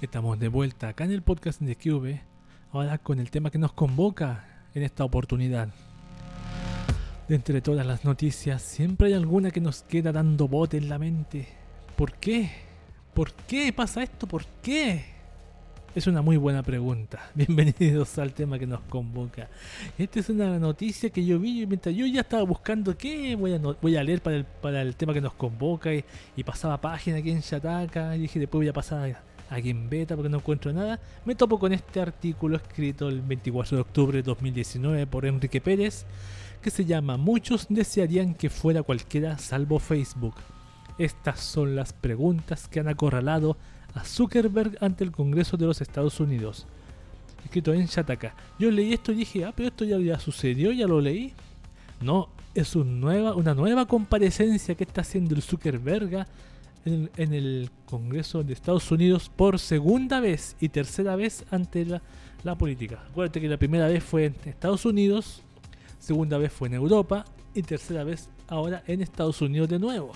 Estamos de vuelta acá en el podcast de Cube, ahora con el tema que nos convoca en esta oportunidad. De entre todas las noticias, siempre hay alguna que nos queda dando bote en la mente. ¿Por qué? ¿Por qué pasa esto? ¿Por qué? Es una muy buena pregunta. Bienvenidos al tema que nos convoca. Esta es una noticia que yo vi mientras yo ya estaba buscando qué voy a, voy a leer para el, para el tema que nos convoca y, y pasaba página aquí en Shataka y dije después voy a pasar aquí en beta porque no encuentro nada. Me topo con este artículo escrito el 24 de octubre de 2019 por Enrique Pérez que se llama Muchos desearían que fuera cualquiera salvo Facebook. Estas son las preguntas que han acorralado a Zuckerberg ante el Congreso de los Estados Unidos. Escrito en Shataka. Yo leí esto y dije, ah, pero esto ya, sucedió, ya lo leí. No, es un nueva, una nueva comparecencia que está haciendo el Zuckerberg en, en el Congreso de Estados Unidos por segunda vez y tercera vez ante la, la política. Acuérdate que la primera vez fue en Estados Unidos, segunda vez fue en Europa y tercera vez ahora en Estados Unidos de nuevo.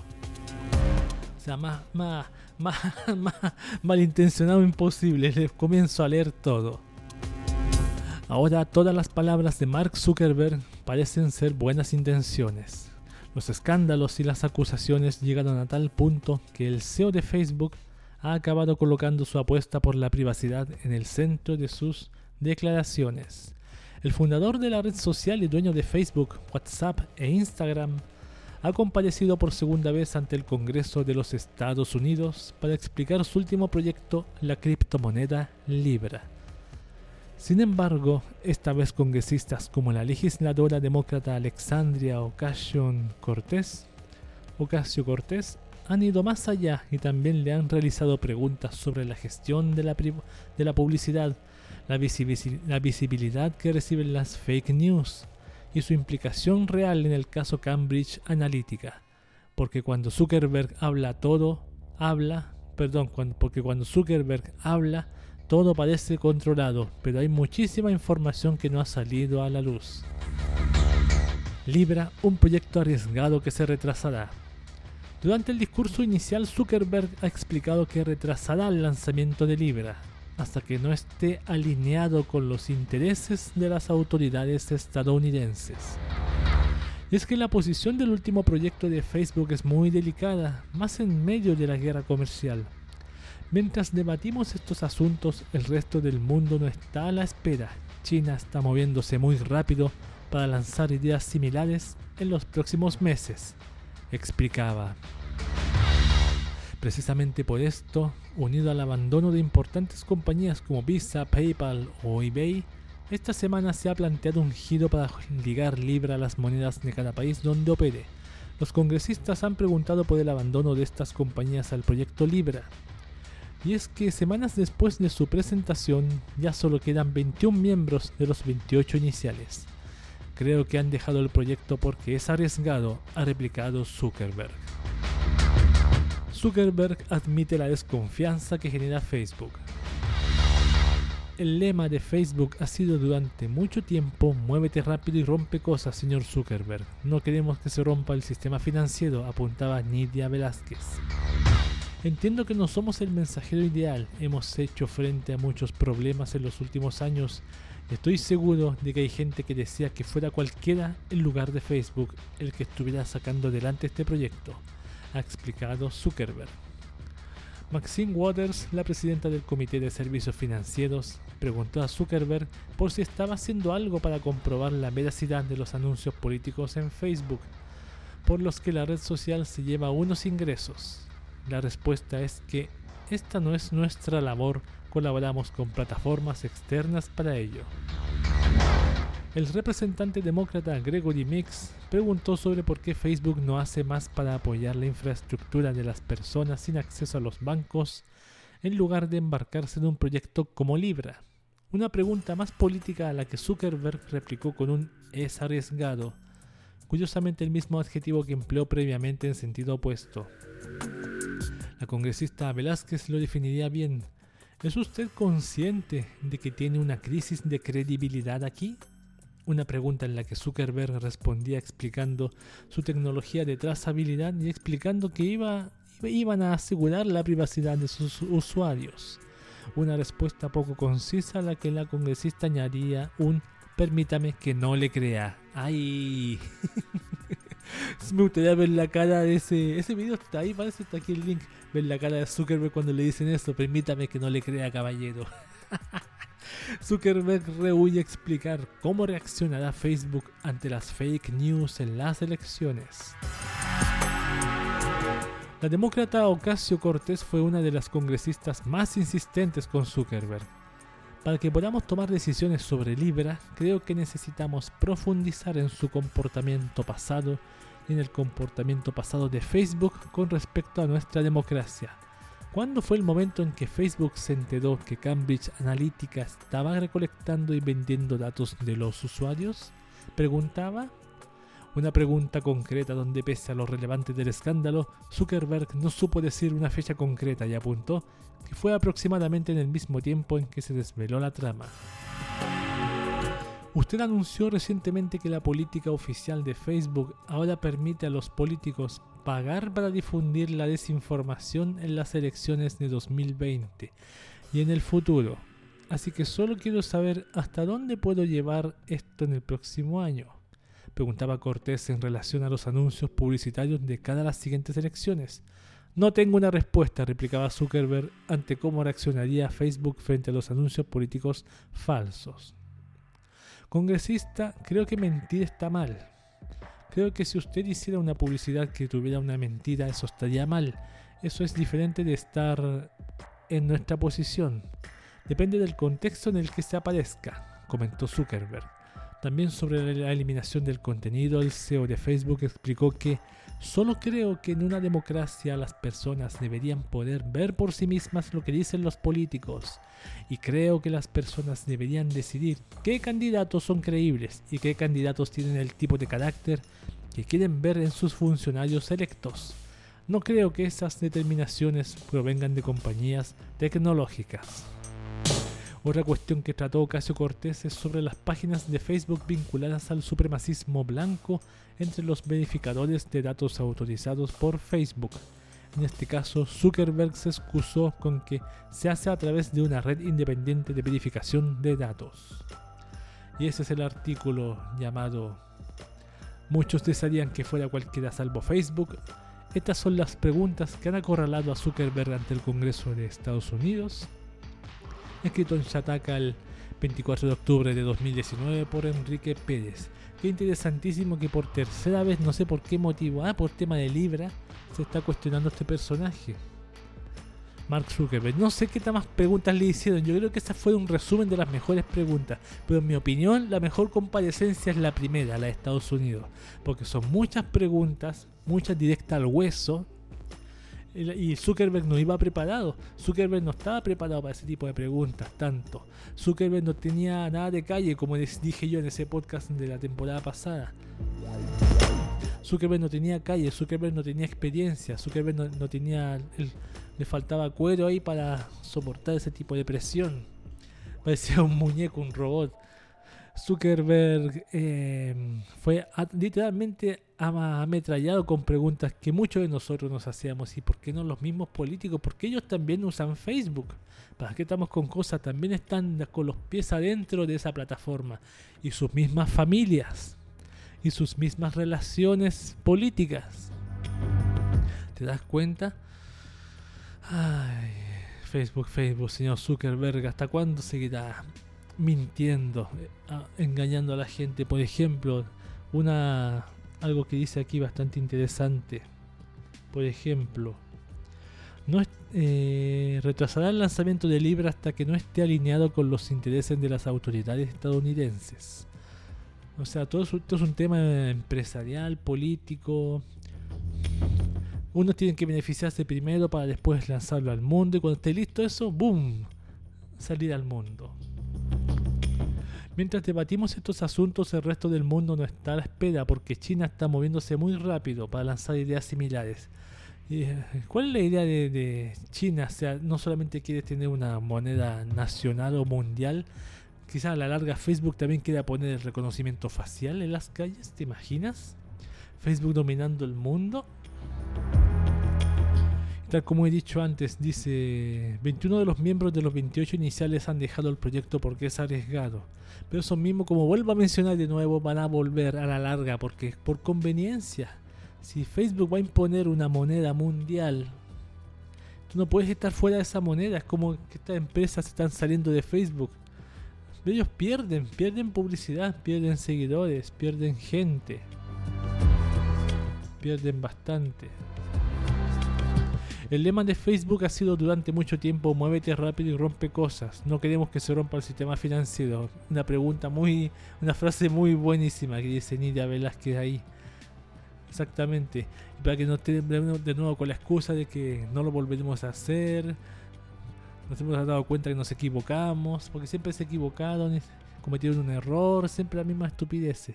O sea, más, más, más, más malintencionado imposible. Les comienzo a leer todo. Ahora todas las palabras de Mark Zuckerberg parecen ser buenas intenciones. Los escándalos y las acusaciones llegaron a tal punto que el CEO de Facebook ha acabado colocando su apuesta por la privacidad en el centro de sus declaraciones. El fundador de la red social y dueño de Facebook, WhatsApp e Instagram ha comparecido por segunda vez ante el Congreso de los Estados Unidos para explicar su último proyecto, la criptomoneda Libra. Sin embargo, esta vez congresistas como la legisladora demócrata Alexandria Ocasio-Cortez han ido más allá y también le han realizado preguntas sobre la gestión de la, publicidad, la, visibilidad que reciben las fake news y su implicación real en el caso Cambridge Analytica. Porque cuando Zuckerberg habla todo, habla, perdón, porque cuando Zuckerberg habla, todo parece controlado, pero hay muchísima información que no ha salido a la luz. Libra, un proyecto arriesgado que se retrasará. Durante el discurso inicial, Zuckerberg ha explicado que retrasará el lanzamiento de Libra hasta que no esté alineado con los intereses de las autoridades estadounidenses. Y es que la posición del último proyecto de Facebook es muy delicada, más en medio de la guerra comercial. Mientras debatimos estos asuntos, el resto del mundo no está a la espera. China está moviéndose muy rápido para lanzar ideas similares en los próximos meses, explicaba. Precisamente por esto, unido al abandono de importantes compañías como Visa, PayPal o eBay, esta semana se ha planteado un giro para ligar Libra a las monedas de cada país donde opere. Los congresistas han preguntado por el abandono de estas compañías al proyecto Libra. Y es que semanas después de su presentación ya solo quedan 21 miembros de los 28 iniciales. Creo que han dejado el proyecto porque es arriesgado, ha replicado Zuckerberg. Zuckerberg admite la desconfianza que genera Facebook. El lema de Facebook ha sido durante mucho tiempo muévete rápido y rompe cosas, señor Zuckerberg. No queremos que se rompa el sistema financiero, apuntaba Nidia Velázquez. Entiendo que no somos el mensajero ideal, hemos hecho frente a muchos problemas en los últimos años. Estoy seguro de que hay gente que desea que fuera cualquiera en lugar de Facebook el que estuviera sacando adelante este proyecto, ha explicado Zuckerberg. Maxine Waters, la presidenta del Comité de Servicios Financieros, preguntó a Zuckerberg por si estaba haciendo algo para comprobar la veracidad de los anuncios políticos en Facebook, por los que la red social se lleva unos ingresos. La respuesta es que esta no es nuestra labor, colaboramos con plataformas externas para ello. El representante demócrata Gregory Mix preguntó sobre por qué Facebook no hace más para apoyar la infraestructura de las personas sin acceso a los bancos en lugar de embarcarse en un proyecto como Libra. Una pregunta más política a la que Zuckerberg replicó con un es arriesgado, curiosamente el mismo adjetivo que empleó previamente en sentido opuesto. La congresista Velázquez lo definiría bien. ¿Es usted consciente de que tiene una crisis de credibilidad aquí? Una pregunta en la que Zuckerberg respondía explicando su tecnología de trazabilidad y explicando que iba, iban a asegurar la privacidad de sus usuarios. Una respuesta poco concisa a la que la congresista añadía un permítame que no le crea, Ay. Me gustaría ver la cara de ese. Ese video está ahí, parece está aquí el link. Ver la cara de Zuckerberg cuando le dicen eso. Permítame que no le crea, caballero. Zuckerberg rehuye explicar cómo reaccionará Facebook ante las fake news en las elecciones. La demócrata Ocasio Cortés fue una de las congresistas más insistentes con Zuckerberg. Para que podamos tomar decisiones sobre Libra, creo que necesitamos profundizar en su comportamiento pasado en el comportamiento pasado de Facebook con respecto a nuestra democracia. ¿Cuándo fue el momento en que Facebook se enteró que Cambridge Analytica estaba recolectando y vendiendo datos de los usuarios? Preguntaba. Una pregunta concreta donde pese a lo relevante del escándalo, Zuckerberg no supo decir una fecha concreta y apuntó que fue aproximadamente en el mismo tiempo en que se desveló la trama. Usted anunció recientemente que la política oficial de Facebook ahora permite a los políticos pagar para difundir la desinformación en las elecciones de 2020 y en el futuro. Así que solo quiero saber hasta dónde puedo llevar esto en el próximo año. Preguntaba Cortés en relación a los anuncios publicitarios de cada las siguientes elecciones. No tengo una respuesta, replicaba Zuckerberg ante cómo reaccionaría Facebook frente a los anuncios políticos falsos. Congresista, creo que mentir está mal. Creo que si usted hiciera una publicidad que tuviera una mentira, eso estaría mal. Eso es diferente de estar en nuestra posición. Depende del contexto en el que se aparezca, comentó Zuckerberg. También sobre la eliminación del contenido, el CEO de Facebook explicó que solo creo que en una democracia las personas deberían poder ver por sí mismas lo que dicen los políticos y creo que las personas deberían decidir qué candidatos son creíbles y qué candidatos tienen el tipo de carácter que quieren ver en sus funcionarios electos. No creo que esas determinaciones provengan de compañías tecnológicas. Otra cuestión que trató Ocasio Cortés es sobre las páginas de Facebook vinculadas al supremacismo blanco entre los verificadores de datos autorizados por Facebook. En este caso, Zuckerberg se excusó con que se hace a través de una red independiente de verificación de datos. Y ese es el artículo llamado Muchos desearían que fuera cualquiera salvo Facebook. Estas son las preguntas que han acorralado a Zuckerberg ante el Congreso de Estados Unidos escrito en Chataca el 24 de octubre de 2019 por Enrique Pérez. Qué interesantísimo que por tercera vez, no sé por qué motivo, ah, por tema de Libra, se está cuestionando este personaje. Mark Zuckerberg. No sé qué más preguntas le hicieron. Yo creo que esa fue un resumen de las mejores preguntas. Pero en mi opinión, la mejor comparecencia es la primera, la de Estados Unidos. Porque son muchas preguntas, muchas directas al hueso, y Zuckerberg no iba preparado. Zuckerberg no estaba preparado para ese tipo de preguntas tanto. Zuckerberg no tenía nada de calle, como les dije yo en ese podcast de la temporada pasada. Zuckerberg no tenía calle, Zuckerberg no tenía experiencia, Zuckerberg no, tenía. le faltaba cuero ahí para soportar ese tipo de presión. Parecía un muñeco, un robot. Zuckerberg eh, fue literalmente ametrallado con preguntas que muchos de nosotros nos hacíamos. ¿Y por qué no los mismos políticos? Porque ellos también usan Facebook. ¿Para qué estamos con cosas? También están con los pies adentro de esa plataforma. Y sus mismas familias. Y sus mismas relaciones políticas. ¿Te das cuenta? Ay, Facebook, Facebook, señor Zuckerberg, ¿hasta cuándo seguirá mintiendo, eh, engañando a la gente? Por ejemplo, una algo que dice aquí bastante interesante. Por ejemplo, no eh, retrasará el lanzamiento de Libra hasta que no esté alineado con los intereses de las autoridades estadounidenses. O sea, todo esto es un tema empresarial, político. Unos tienen que beneficiarse primero para después lanzarlo al mundo y cuando esté listo eso, ¡boom! Salir al mundo. Mientras debatimos estos asuntos, el resto del mundo no está a la espera porque China está moviéndose muy rápido para lanzar ideas similares. Eh, ¿Cuál es la idea de, China? O sea, no solamente quiere tener una moneda nacional o mundial, quizás a la larga Facebook también quiera poner el reconocimiento facial en las calles, ¿te imaginas? Facebook dominando el mundo. Tal como he dicho antes, dice, 21 de los miembros de los 28 iniciales han dejado el proyecto porque es arriesgado. Pero esos mismos, como vuelvo a mencionar de nuevo, van a volver a la larga porque por conveniencia. Si Facebook va a imponer una moneda mundial, tú no puedes estar fuera de esa moneda. Es como que estas empresas están saliendo de Facebook. Ellos pierden, pierden publicidad, pierden seguidores, pierden gente. Pierden bastante. El lema de Facebook ha sido durante mucho tiempo muévete rápido y rompe cosas. No queremos que se rompa el sistema financiero. Una pregunta muy, una frase muy buenísima que dice Nidia Velázquez ahí. Exactamente. Para que no estén de nuevo con la excusa de que no lo volveremos a hacer. Nos hemos dado cuenta que nos equivocamos. Porque siempre se equivocaron, cometieron un error, siempre la misma estupidez.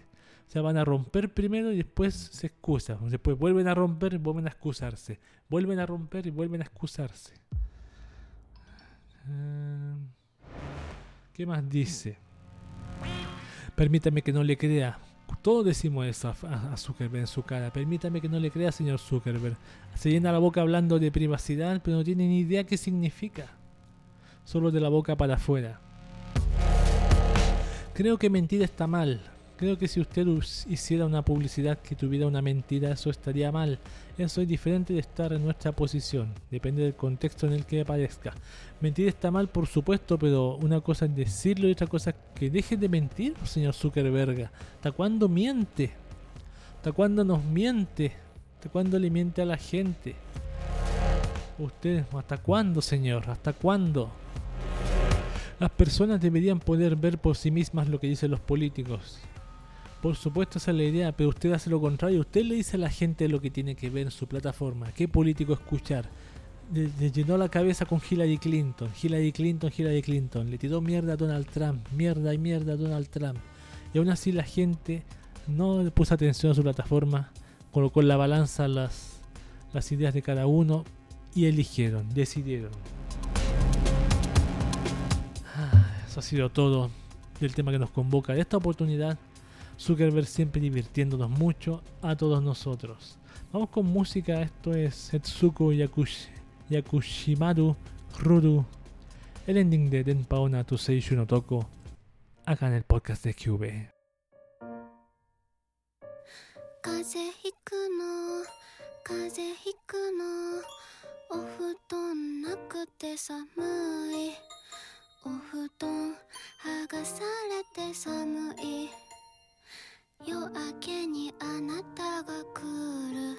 O van a romper primero y después se excusan. Después vuelven a romper y vuelven a excusarse. Vuelven a romper y vuelven a excusarse. Ah, ¿Qué más dice? Permítame que no le crea. Todos decimos eso a, Zuckerberg en su cara. Permítame que no le crea, señor Zuckerberg. Se llena la boca hablando de privacidad, pero no tiene ni idea qué significa. Solo de la boca para afuera. Creo que mentir está mal. Creo que si usted hiciera una publicidad que tuviera una mentira, eso estaría mal. Eso es diferente de estar en nuestra posición. Depende del contexto en el que aparezca. Mentir está mal, por supuesto, pero una cosa es decirlo y otra cosa es que deje de mentir, señor Zuckerberg. ¿Hasta cuándo miente? ¿Hasta cuándo nos miente? ¿Hasta cuándo le miente a la gente? Usted, ¿hasta cuándo, señor? ¿Hasta cuándo? Las personas deberían poder ver por sí mismas lo que dicen los políticos. Por supuesto, esa es la idea, pero usted hace lo contrario. Usted le dice a la gente lo que tiene que ver en su plataforma, qué político escuchar. Le, llenó la cabeza con Hillary Clinton, Hillary Clinton, Hillary Clinton. Le tiró mierda a Donald Trump, mierda y mierda a Donald Trump. Y aún así la gente no puso atención a su plataforma, colocó en la balanza las, ideas de cada uno y eligieron, decidieron. Ah, eso ha sido todo del tema que nos convoca esta oportunidad Zuckerberg siempre divirtiéndonos mucho a todos nosotros. Vamos con música, esto es Setsuko Yakush, Yakushimaru Ruru, el ending de Denpaona Tuseishu no Toko, acá en el podcast de QB. 風ひくの風ひくのお布団なくて寒いお布団剥がされて寒い 夜明けにあなたが来る。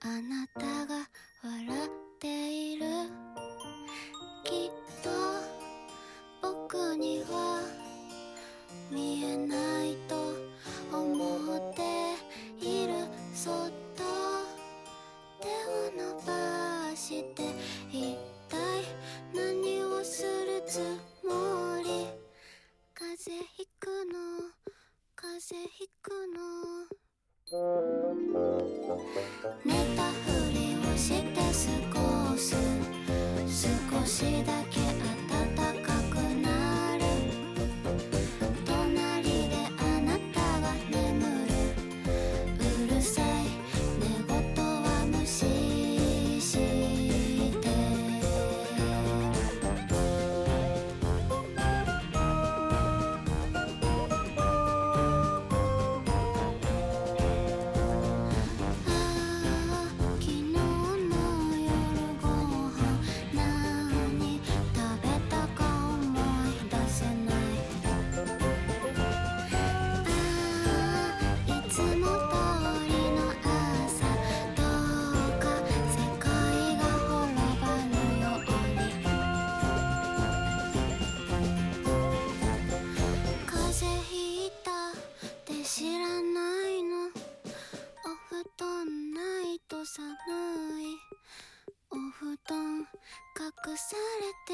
あなたが笑っている。きっと僕には見えないと思っている。そっ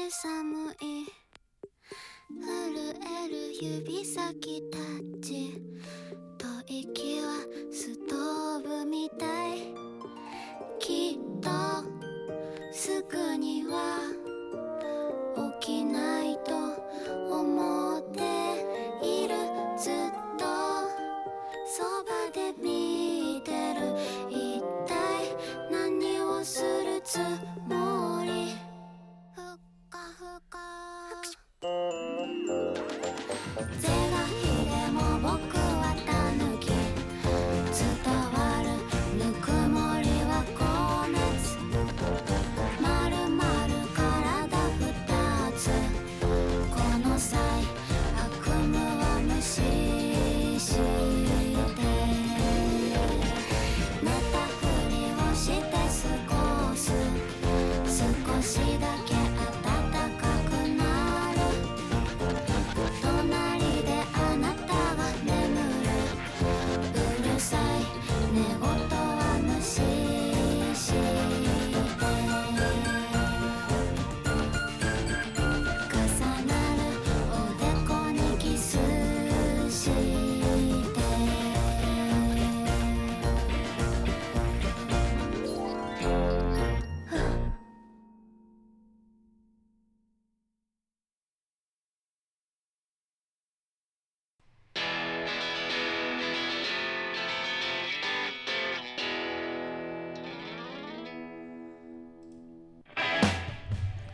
寒い。震える指先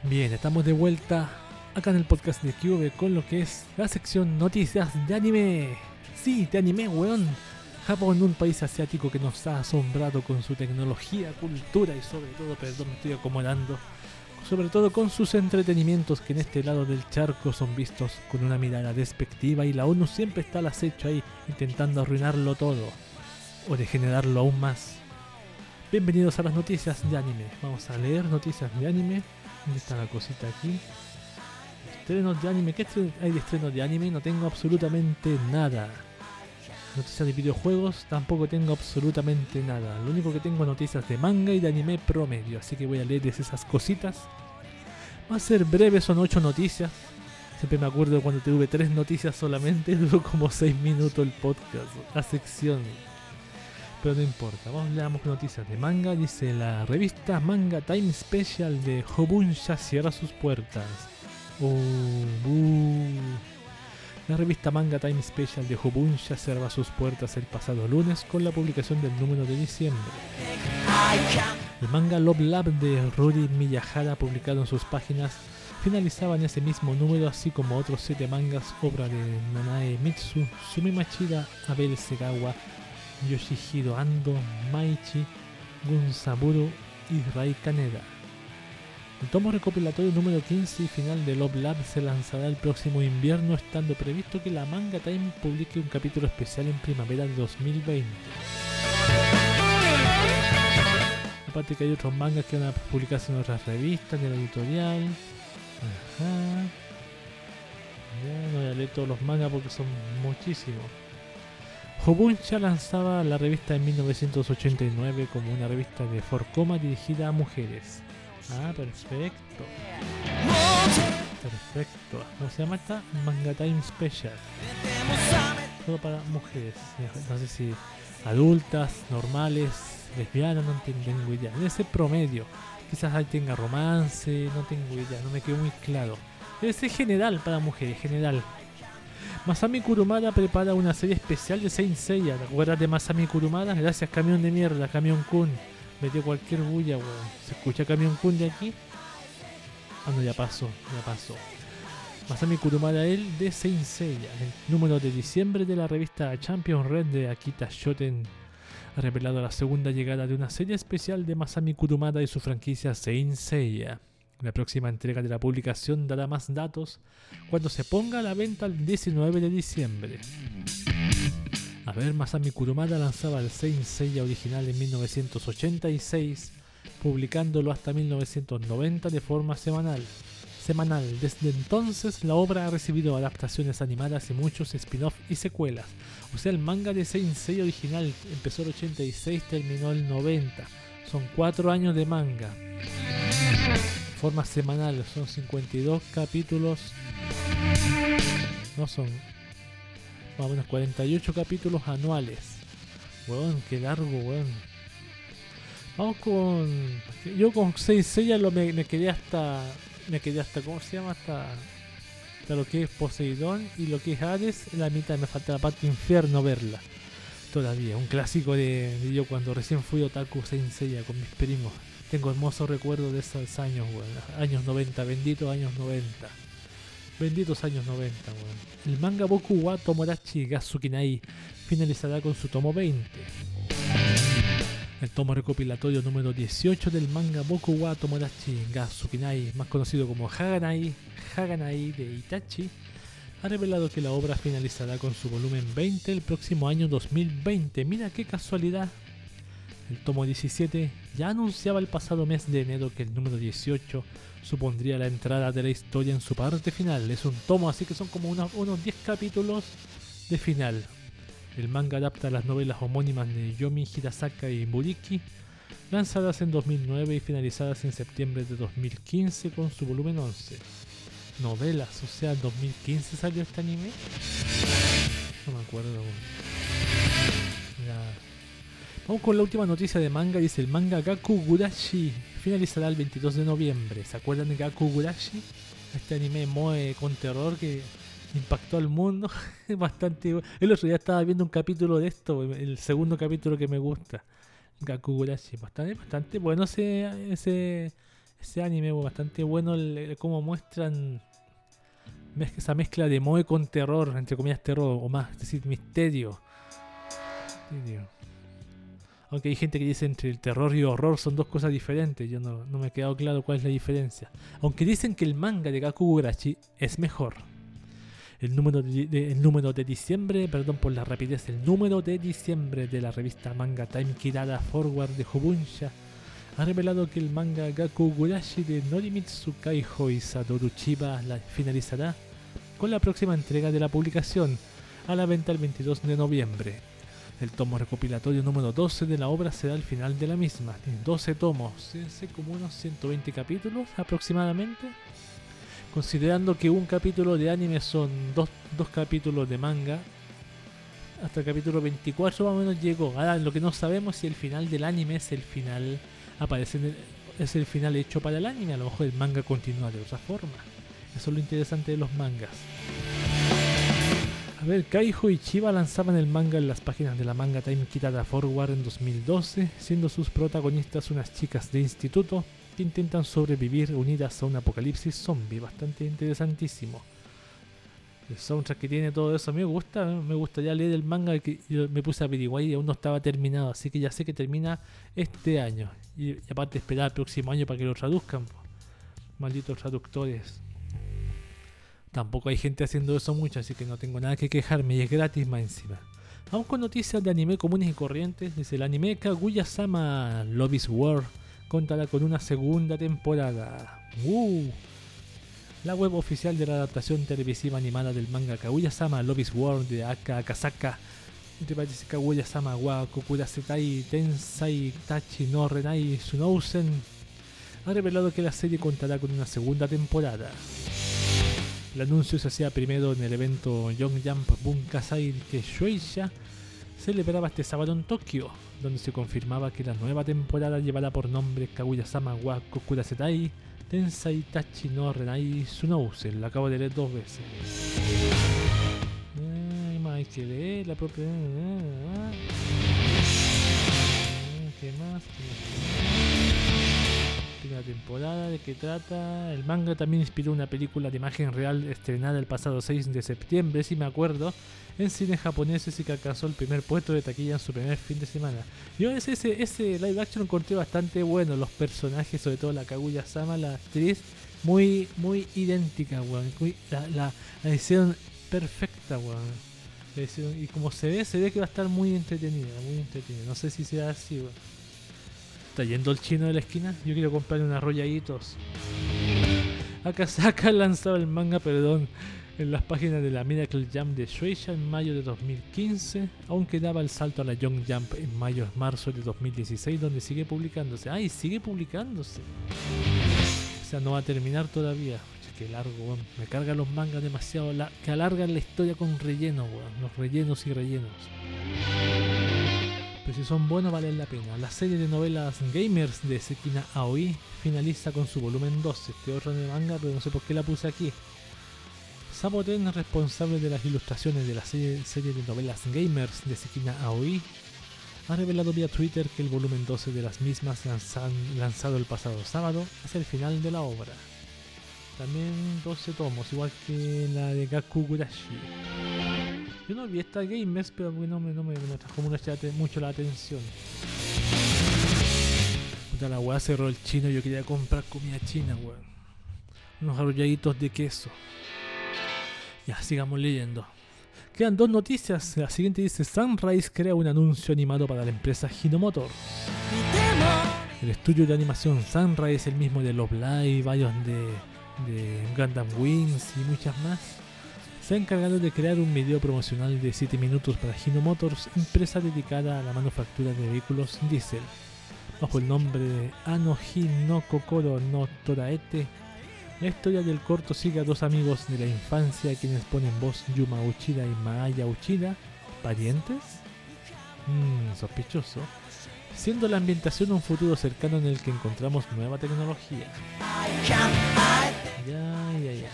Bien, estamos de vuelta acá en el podcast de Cube con lo que es la sección noticias de anime. Sí, de anime, weón. Japón, un país asiático que nos ha asombrado con su tecnología, cultura y sobre todo, perdón, me estoy acomodando, sobre todo con sus entretenimientos que en este lado del charco son vistos con una mirada despectiva y la ONU siempre está al acecho ahí intentando arruinarlo todo o degenerarlo aún más. Bienvenidos a las noticias de anime. Vamos a leer noticias de anime. ¿Dónde está la cosita aquí? Estrenos de anime. ¿Qué hay de estrenos de anime? No tengo absolutamente nada. Noticias de videojuegos tampoco tengo absolutamente nada. Lo único que tengo es noticias de manga y de anime promedio. Así que voy a leerles esas cositas. Va a ser breve, son 8 noticias. Siempre me acuerdo cuando tuve 3 noticias solamente. Duró como 6 minutos el podcast, la sección. Pero no importa, vamos leamos noticias de manga. Dice la revista Manga Time Special de Hobunsha cierra sus puertas. Oh. La revista Manga Time Special de Hobunsha cerraba sus puertas el pasado lunes con la publicación del número de diciembre. El manga Love Lab de Rudy Miyahara publicado en sus páginas finalizaba en ese mismo número así como otros siete mangas obra de Nanae Mitsu, Sumi Machida, Abel Segawa, Yoshihiro Ando, Maichi, Gunsaburo y Rai Kaneda. El tomo recopilatorio número 15 y final de Love Lab se lanzará el próximo invierno, estando previsto que la Manga Time publique un capítulo especial en primavera de 2020. Aparte que hay otros mangas que van a publicarse en otras revistas de la editorial. Ajá. Ya no voy a leer todos los mangas porque son muchísimos. Hobunsha lanzaba la revista en 1989 como una revista de Forcoma dirigida a mujeres. Ah, perfecto. Perfecto. ¿Cómo se llama esta? Manga Time Special. Todo para mujeres. No sé si adultas, normales, lesbianas, no tengo idea. Debe ser promedio. Quizás ahí tenga romance, no tengo idea, no me quedó muy claro. Debe ser general para mujeres, general. Masami Kurumada prepara una serie especial de Saint Seiya. ¿Te acuerdas de Masami Kurumada? Gracias, camión de mierda, camión Kun. Metió cualquier bulla, weón. ¿Se escucha camión Kun de aquí? Ah, no, ya pasó, ya pasó. Masami Kurumada, él de Saint Seiya. El número de diciembre de la revista Champion Red de Akita Shoten ha revelado la segunda llegada de una serie especial de Masami Kurumada y su franquicia Saint Seiya. La próxima entrega de la publicación dará más datos cuando se ponga a la venta el 19 de diciembre. A ver, Masami Kurumada lanzaba el Saint original en 1986, publicándolo hasta 1990 de forma semanal. Semanal. Desde entonces la obra ha recibido adaptaciones animadas y muchos spin-off y secuelas. O sea, el manga de Saint original empezó el 86, terminó el 90. Son 4 años de manga. Forma semanal, son 52 capítulos. No son más o menos 48 capítulos anuales. Weón, qué largo, weón. Vamos con. Yo con 6 sellas lo me, me quedé hasta. Me quedé hasta. ¿Cómo se llama? Hasta. Hasta lo que es Poseidón y lo que es Hades. La mitad me falta la parte infierno verla. Todavía. Un clásico de, yo cuando recién fui Otaku Saint Seiya con mis primos. Tengo hermosos recuerdos de esos años, weón. Años 90, benditos años 90. Benditos años 90, weón. El manga Boku wa Tomodachi Gazukinai finalizará con su tomo 20. El tomo recopilatorio número 18 del manga Boku wa Tomodachi Gazukinai, más conocido como Haganai, Haganai de Itachi, ha revelado que la obra finalizará con su volumen 20 el próximo año 2020. Mira qué casualidad. El tomo 17 ya anunciaba el pasado mes de enero que el número 18 supondría la entrada de la historia en su parte final. Es un tomo, así que son como unos, unos 10 capítulos de final. El manga adapta las novelas homónimas de Yomi Hirasaka y Muriki, lanzadas en 2009 y finalizadas en septiembre de 2015 con su volumen 11. Novelas, o sea, en 2015 salió este anime. No me acuerdo. Vamos con la última noticia de manga. Dice el manga Gaku Gurashi finalizará el 22 de noviembre. ¿Se acuerdan de Gaku Gurashi? Este anime moe con terror que impactó al mundo. Bastante. El otro día estaba viendo un capítulo de esto, el segundo capítulo que me gusta. Gaku Gurashi. Bastante, bastante bueno ese, ese, ese anime bastante bueno cómo muestran esa mezcla de moe con terror, entre comillas terror, o más, es decir, misterio. Misterio. Aunque hay gente que dice entre el terror y horror son dos cosas diferentes, yo no, no me ha quedado claro cuál es la diferencia. Aunque dicen que el manga de Kakugurashi es mejor. El número de, de- el número de diciembre, perdón por la rapidez, el número de diciembre de la revista Manga Time Kirara Forward de Hobunsha ha revelado que el manga Gakugurashi de Norimitsu Kaiho y Satoru Chiba la finalizará con la próxima entrega de la publicación a la venta el 22 de noviembre. El tomo recopilatorio número 12 de la obra será el final de la misma. Tiene 12 tomos, como unos 120 capítulos aproximadamente. Considerando que un capítulo de anime son dos, dos capítulos de manga, hasta el capítulo 24 más o menos llegó. Ahora lo que no sabemos si el final del anime es el final aparece en el- es el final hecho para el anime, a lo mejor el manga continúa de otra forma. Eso es lo interesante de los mangas. A ver, Kaiho y Chiba lanzaban el manga en las páginas de la manga Time Kitada Forward en 2012, siendo sus protagonistas unas chicas de instituto que intentan sobrevivir unidas a un apocalipsis zombie, bastante interesantísimo. El soundtrack que tiene todo eso me gusta, ¿eh? me gustaría leer el manga que yo me puse a averiguar y aún no estaba terminado, así que ya sé que termina este año. Y, y aparte esperar el próximo año para que lo traduzcan. Malditos traductores. Tampoco hay gente haciendo eso mucho, así que no tengo nada que quejarme y es gratis más encima. Aún con noticias de anime comunes y corrientes, dice el anime Kaguya-sama Love is War contará con una segunda temporada. ¡Uh! La web oficial de la adaptación televisiva animada del manga Kaguya-sama Love is War de Aka Akasaka Kaguya-sama wa Kokurasetai Tensai Tachi no Renai Sunousen ha revelado que la serie contará con una segunda temporada. El anuncio se hacía primero en el evento Young Jump Bunkasai que Shueisha celebraba este sábado en Tokio, donde se confirmaba que la nueva temporada llevará por nombre Kaguya-sama wa Kokurasetai Tensai Tachi no Renai Sunousen. Lo acabo de leer dos veces. Ay, más que leer la propia. Ah, ¿Qué más? ¿Qué más? Primera temporada, ¿de qué trata? El manga también inspiró una película de imagen real estrenada el pasado 6 de septiembre, si me acuerdo, en cines japoneses y que alcanzó el primer puesto de taquilla en su primer fin de semana. Yo ese, ese, live action encontré bastante bueno, los personajes, sobre todo la Kaguya-sama, la actriz, muy, muy idéntica, weón. La, la, la hicieron perfecta, weón. Y como se ve, se ve que va a estar muy entretenida, muy entretenida. No sé si será así, weón. Yendo el chino de la esquina. Yo quiero comprarle unos rolladitos. Akasaka ha lanzado el manga, perdón, en las páginas de la Miracle Jump de Shueisha en mayo de 2015, aunque daba el salto a la Young Jump en mayo-marzo de 2016, donde sigue publicándose. ¡Ay, sigue publicándose! O sea, no va a terminar todavía. Qué largo, weón. Me cargan los mangas demasiado, la- que alargan la historia con relleno, weón. Los rellenos y rellenos. Pero si son buenos valen la pena. La serie de novelas Gamers de Sekina Aoi finaliza con su volumen 12. Este otro de manga, pero no sé por qué la puse aquí. Saboten, responsable de las ilustraciones de la serie, serie de novelas Gamers de Sekina Aoi, ha revelado vía Twitter que el volumen 12 de las mismas lanzan- lanzado el pasado sábado es el final de la obra. También 12 tomos, igual que la de Gakugurashi. Yo no vi esta Gamers, pero no me, no me, me atrajo mucho la, atención. La weá cerró el chino, yo quería comprar comida china, weón. Unos arrolladitos de queso. Ya, sigamos leyendo. Quedan dos noticias. La siguiente dice: Sunrise crea un anuncio animado para la empresa Hinomoto. El estudio de animación Sunrise, el mismo de Love Live, varios de, de Gundam Wings y muchas más, se ha encargado de crear un video promocional de 7 minutos para Hino Motors, empresa dedicada a la manufactura de vehículos diésel. Bajo el nombre de Ano Hi no Kokoro no Toraete, la historia del corto sigue a dos amigos de la infancia quienes ponen voz Yuma Uchida y Maaya Uchida, parientes. Mmm, sospechoso. Siendo la ambientación un futuro cercano en el que encontramos nueva tecnología. Ya, ya, ya.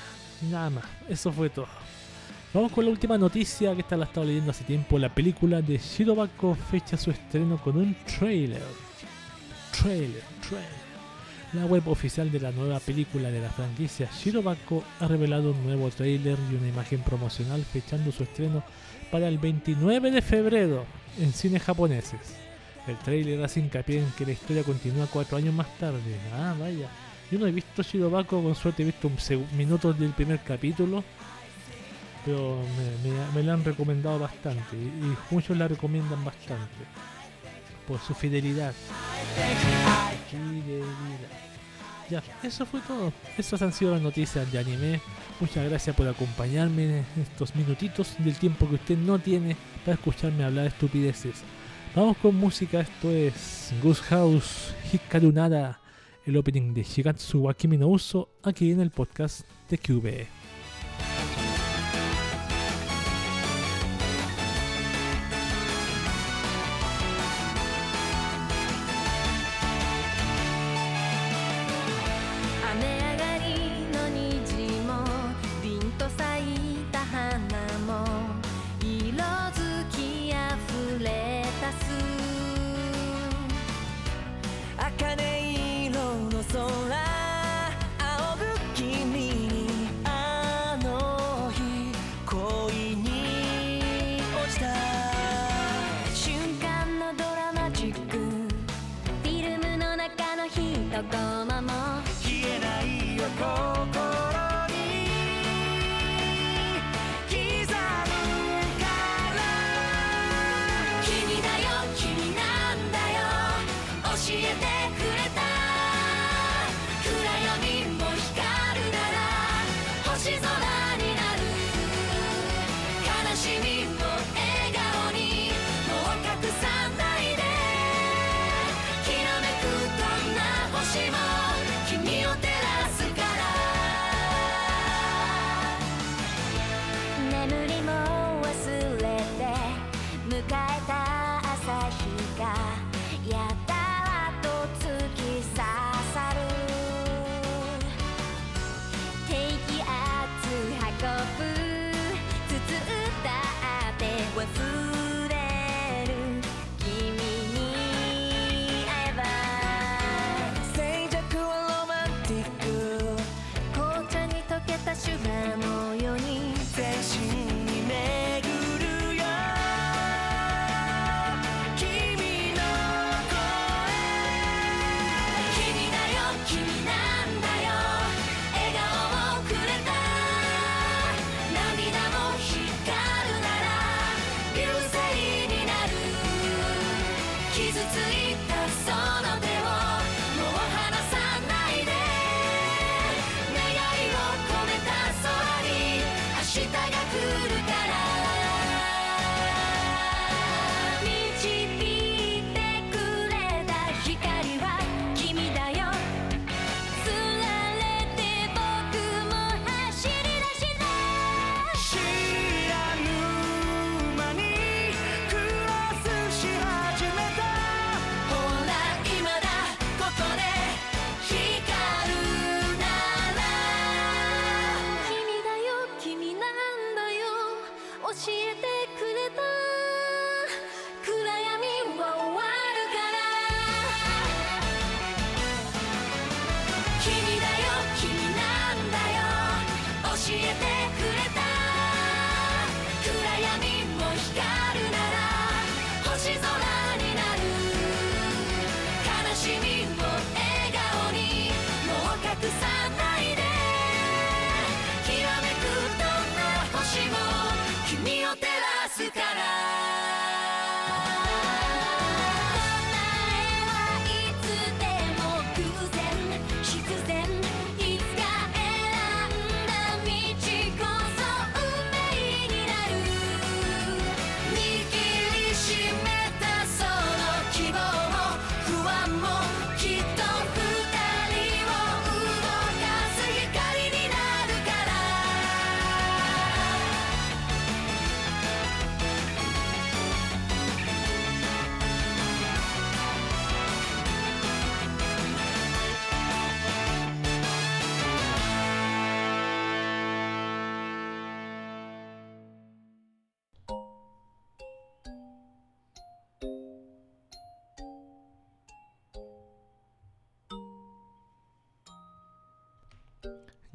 Nada más, eso fue todo. Vamos con la última noticia que esta la he estado leyendo hace tiempo. La película de Shirobako fecha su estreno con un trailer. Trailer, trailer. La web oficial de la nueva película de la franquicia Shirobako ha revelado un nuevo tráiler y una imagen promocional fechando su estreno para el 29 de febrero en cines japoneses. El tráiler hace hincapié en que la historia continúa cuatro años más tarde. Ah, vaya. Yo no he visto Shirobako, con suerte he visto un minutos del primer capítulo, pero me, me- me la han recomendado bastante y, muchos la recomiendan bastante por su fidelidad. Fidelidad. Ya, eso fue todo. Esas han sido las noticias de anime. Muchas gracias por acompañarme en estos minutitos del tiempo que usted no tiene para escucharme hablar estupideces. Vamos con música, esto es Goose House Hikaru Nada, el opening de Shigatsu wa Kimi no Uso, aquí en el podcast de QB.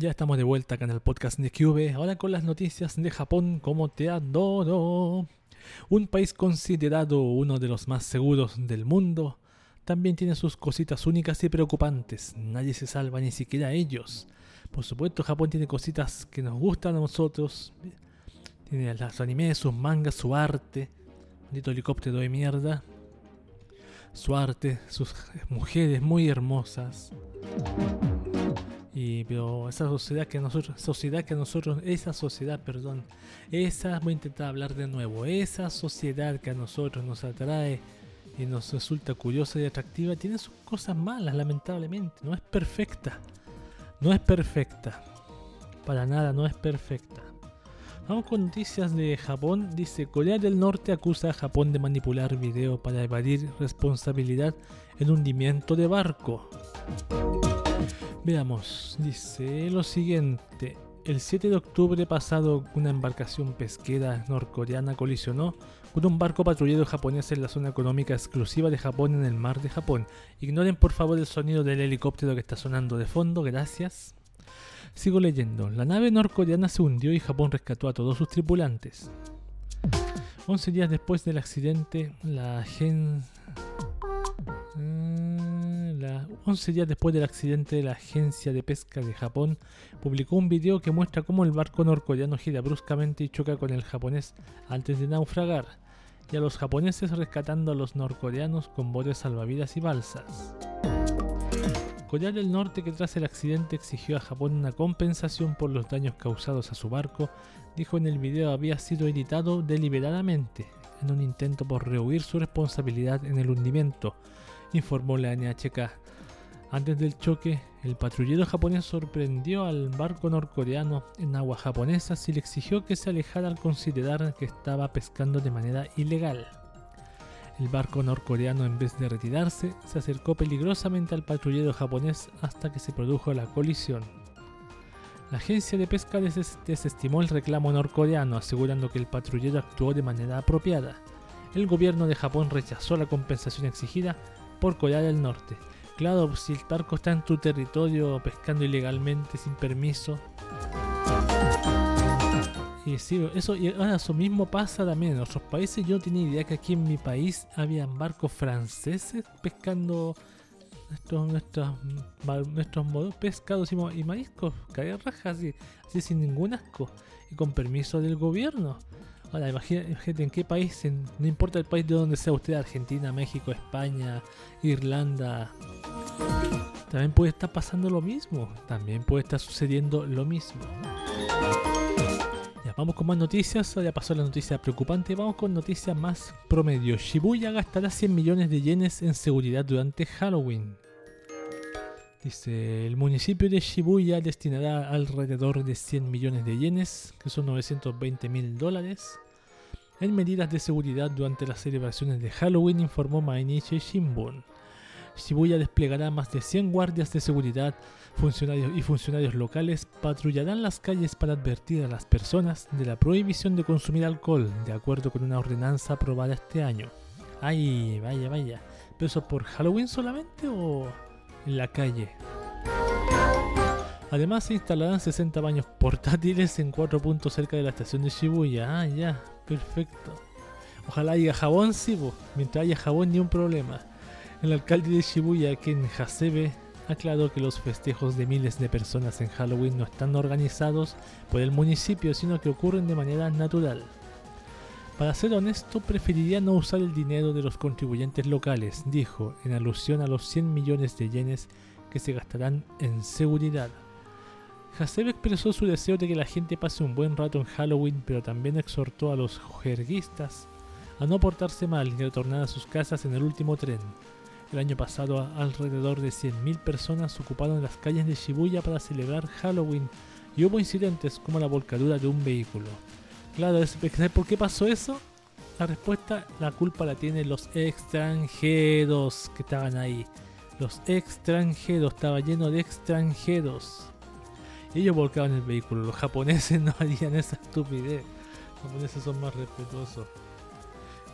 Ya estamos de vuelta acá en el podcast de QV, ahora con las noticias de Japón como te adoro. Un país considerado uno de los más seguros del mundo, también tiene sus cositas únicas y preocupantes. Nadie se salva, ni siquiera ellos. Por supuesto, Japón tiene cositas que nos gustan a nosotros. Tiene los animes, sus mangas, su arte. Maldito helicóptero de mierda. Su arte, sus mujeres muy hermosas. Y pero esa sociedad que nosotros, sociedad que nosotros, esa sociedad, perdón, esa voy a intentar hablar de nuevo, esa sociedad que a nosotros nos atrae y nos resulta curiosa y atractiva tiene sus cosas malas, lamentablemente, no es perfecta. No es perfecta. Para nada, no es perfecta. Vamos con noticias de Japón. Dice, Corea del Norte acusa a Japón de manipular video para evadir responsabilidad en hundimiento de barco. Veamos, dice lo siguiente. El 7 de octubre pasado, una embarcación pesquera norcoreana colisionó con un barco patrullero japonés en la zona económica exclusiva de Japón en el mar de Japón. Ignoren por favor el sonido del helicóptero que está sonando de fondo, gracias. Sigo leyendo. La nave norcoreana se hundió y Japón rescató a todos sus tripulantes. 11 días después del accidente, la agencia... 11 días después del accidente, la Agencia de Pesca de Japón publicó un video que muestra cómo el barco norcoreano gira bruscamente y choca con el japonés antes de naufragar, y a los japoneses rescatando a los norcoreanos con botes salvavidas y balsas. Corea del Norte, que tras el accidente exigió a Japón una compensación por los daños causados a su barco, dijo en el video había sido editado deliberadamente en un intento por rehuir su responsabilidad en el hundimiento, informó la NHK. Antes del choque, el patrullero japonés sorprendió al barco norcoreano en aguas japonesas y le exigió que se alejara al considerar que estaba pescando de manera ilegal. El barco norcoreano, en vez de retirarse, se acercó peligrosamente al patrullero japonés hasta que se produjo la colisión. La agencia de pesca des- desestimó el reclamo norcoreano, asegurando que el patrullero actuó de manera apropiada. El gobierno de Japón rechazó la compensación exigida por Corea del Norte. Claro, si el barco está en tu territorio pescando ilegalmente sin permiso. Y sí, eso, y ahora eso mismo pasa también en otros países. Yo tenía idea que aquí en mi país habían barcos franceses pescando nuestros, nuestros, nuestros pescados y mariscos, caer rajas así, así sin ningún asco y con permiso del gobierno. Ahora, imagínate en qué país, no importa el país de donde sea usted, Argentina, México, España, Irlanda, también puede estar pasando lo mismo, también puede estar sucediendo lo mismo. Ya, vamos con más noticias, ya pasó la noticia preocupante, vamos con noticias más promedio. Shibuya gastará 100 millones de yenes en seguridad durante Halloween. Dice, el municipio de Shibuya destinará alrededor de 100 millones de yenes, que son 920 mil dólares, en medidas de seguridad durante las celebraciones de Halloween, informó Mainichi Shimbun. Shibuya desplegará más de 100 guardias de seguridad funcionarios y funcionarios locales patrullarán las calles para advertir a las personas de la prohibición de consumir alcohol, de acuerdo con una ordenanza aprobada este año. Ay, vaya, vaya. ¿Pero eso por Halloween solamente o en la calle? Además se instalarán 60 baños portátiles en cuatro puntos cerca de la estación de Shibuya. Ah, ya, perfecto. Ojalá haya jabón, sí, po. mientras haya jabón ni un problema. El alcalde de Shibuya, Ken Hasebe, aclaró que los festejos de miles de personas en Halloween no están organizados por el municipio, sino que ocurren de manera natural. Para ser honesto, preferiría no usar el dinero de los contribuyentes locales, dijo, en alusión a los 100 millones de yenes que se gastarán en seguridad. Hasebe expresó su deseo de que la gente pase un buen rato en Halloween, pero también exhortó a los jerguistas a no portarse mal y retornar a sus casas en el último tren. El año pasado, alrededor de 100.000 personas ocuparon las calles de Shibuya para celebrar Halloween y hubo incidentes como la volcadura de un vehículo. Claro, es- ¿sabes por qué pasó eso? La respuesta, la culpa la tienen los extranjeros que estaban ahí. Los extranjeros, estaba lleno de extranjeros. Ellos volcaban el vehículo. Los japoneses no harían esa estupidez. Los japoneses son más respetuosos.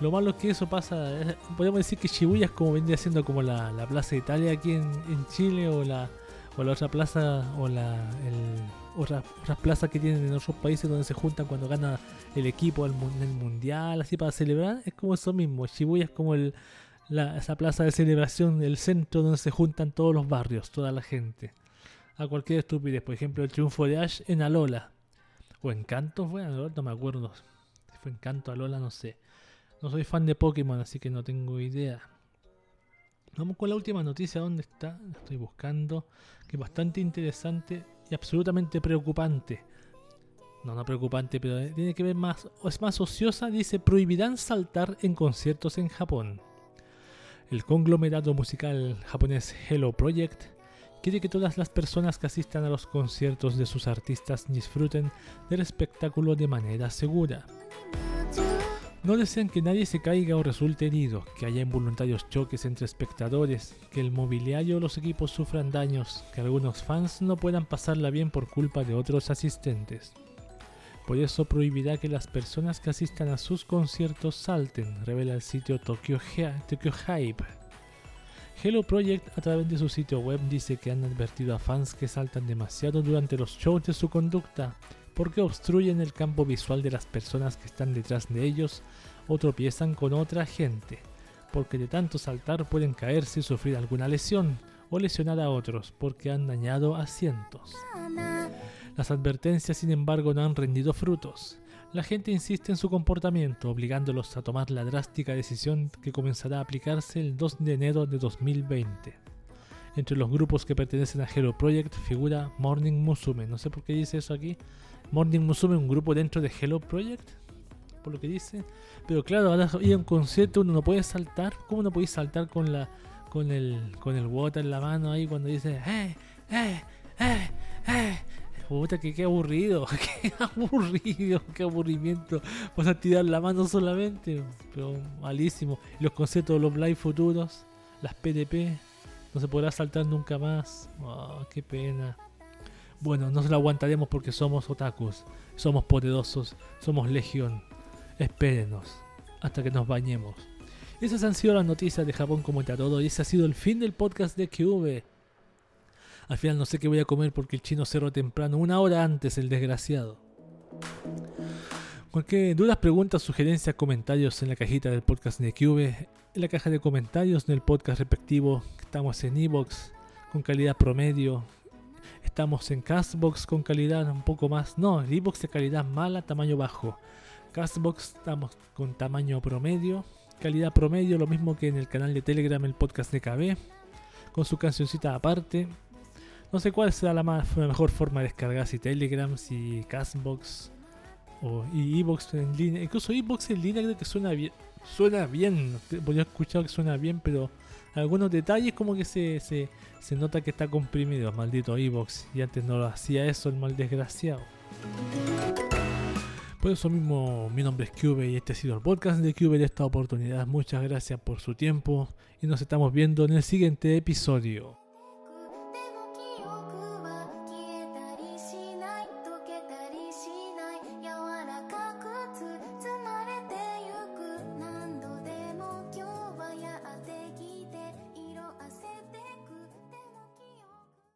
Lo malo es que eso pasa. eh, Podemos decir que Shibuya es como vendría siendo como la, la Plaza de Italia aquí en, en Chile o la, o la otra plaza o la el, otra- otras plazas que tienen en otros países donde se juntan cuando gana el equipo mun- el mundial así para celebrar es como eso mismo. Shibuya es como el esa plaza de celebración el centro donde se juntan todos los barrios toda la gente a cualquier estupidez. Por ejemplo el triunfo de Ash en Alola o Encanto fue Alola no me acuerdo si fue Encanto Alola no sé. No soy fan de Pokémon así que no tengo idea. Vamos con la última noticia, ¿dónde está? La estoy buscando, que bastante interesante y absolutamente preocupante. No, no preocupante, pero eh, tiene que ver más, o es más ociosa, dice, prohibirán saltar en conciertos en Japón. El conglomerado musical japonés Hello Project quiere que todas las personas que asistan a los conciertos de sus artistas disfruten del espectáculo de manera segura. No desean que nadie se caiga o resulte herido, que haya involuntarios choques entre espectadores, que el mobiliario o los equipos sufran daños, que algunos fans no puedan pasarla bien por culpa de otros asistentes. Por eso prohibirá que las personas que asistan a sus conciertos salten, revela el sitio Tokyo, Tokyo Hype. Hello Project a través de su sitio web dice que han advertido a fans que saltan demasiado durante los shows de su conducta porque obstruyen el campo visual de las personas que están detrás de ellos o tropiezan con otra gente, porque de tanto saltar pueden caerse y sufrir alguna lesión o lesionar a otros porque han dañado asientos. Las advertencias, sin embargo, no han rendido frutos. La gente insiste en su comportamiento, obligándolos a tomar la drástica decisión que comenzará a aplicarse el 2 de enero de 2020. Entre los grupos que pertenecen a Hero Project figura Morning Musume. No sé por qué dice eso aquí. Morning Musume, un grupo dentro de Hello Project, por lo que dice. Pero claro, ahora ir a un concierto uno no puede saltar. ¿Cómo no podéis saltar con la con el con el water en la mano ahí cuando dice eh eh eh eh Puta, que qué aburrido, qué aburrido, qué aburrimiento. Vas a tirar la mano solamente, pero malísimo. Los conciertos de los live futuros, las PDP, no se podrá saltar nunca más. Oh, qué pena. Bueno, no se lo aguantaremos porque somos otakus, somos poderosos, somos legión. Espérenos hasta que nos bañemos. Esas han sido las noticias de Japón como todo y ese ha sido el fin del podcast de QV. Al final no sé qué voy a comer porque el chino cerró temprano, una hora antes el desgraciado. Cualquier dudas, preguntas, sugerencias, comentarios en la cajita del podcast de QV, en la caja de comentarios del podcast respectivo. Estamos en Evox con calidad promedio. Estamos en Castbox con calidad un poco más. No, Evox de calidad mala, tamaño bajo. Castbox estamos con tamaño promedio. Calidad promedio, lo mismo que en el canal de Telegram, el podcast de KB. Con su cancioncita aparte. No sé cuál será la, mejor forma de descargar, si Telegram, si Castbox o y Evox en línea. Incluso Evox en línea creo que suena bien. Suena bien, porque he escuchado que suena bien, pero algunos detalles como que se, se, se nota que está comprimido, maldito Evox. Y antes no lo hacía eso el mal desgraciado. Por eso mismo, mi nombre es Cube y este ha sido el podcast de Cube de esta oportunidad. Muchas gracias por su tiempo y nos estamos viendo en el siguiente episodio.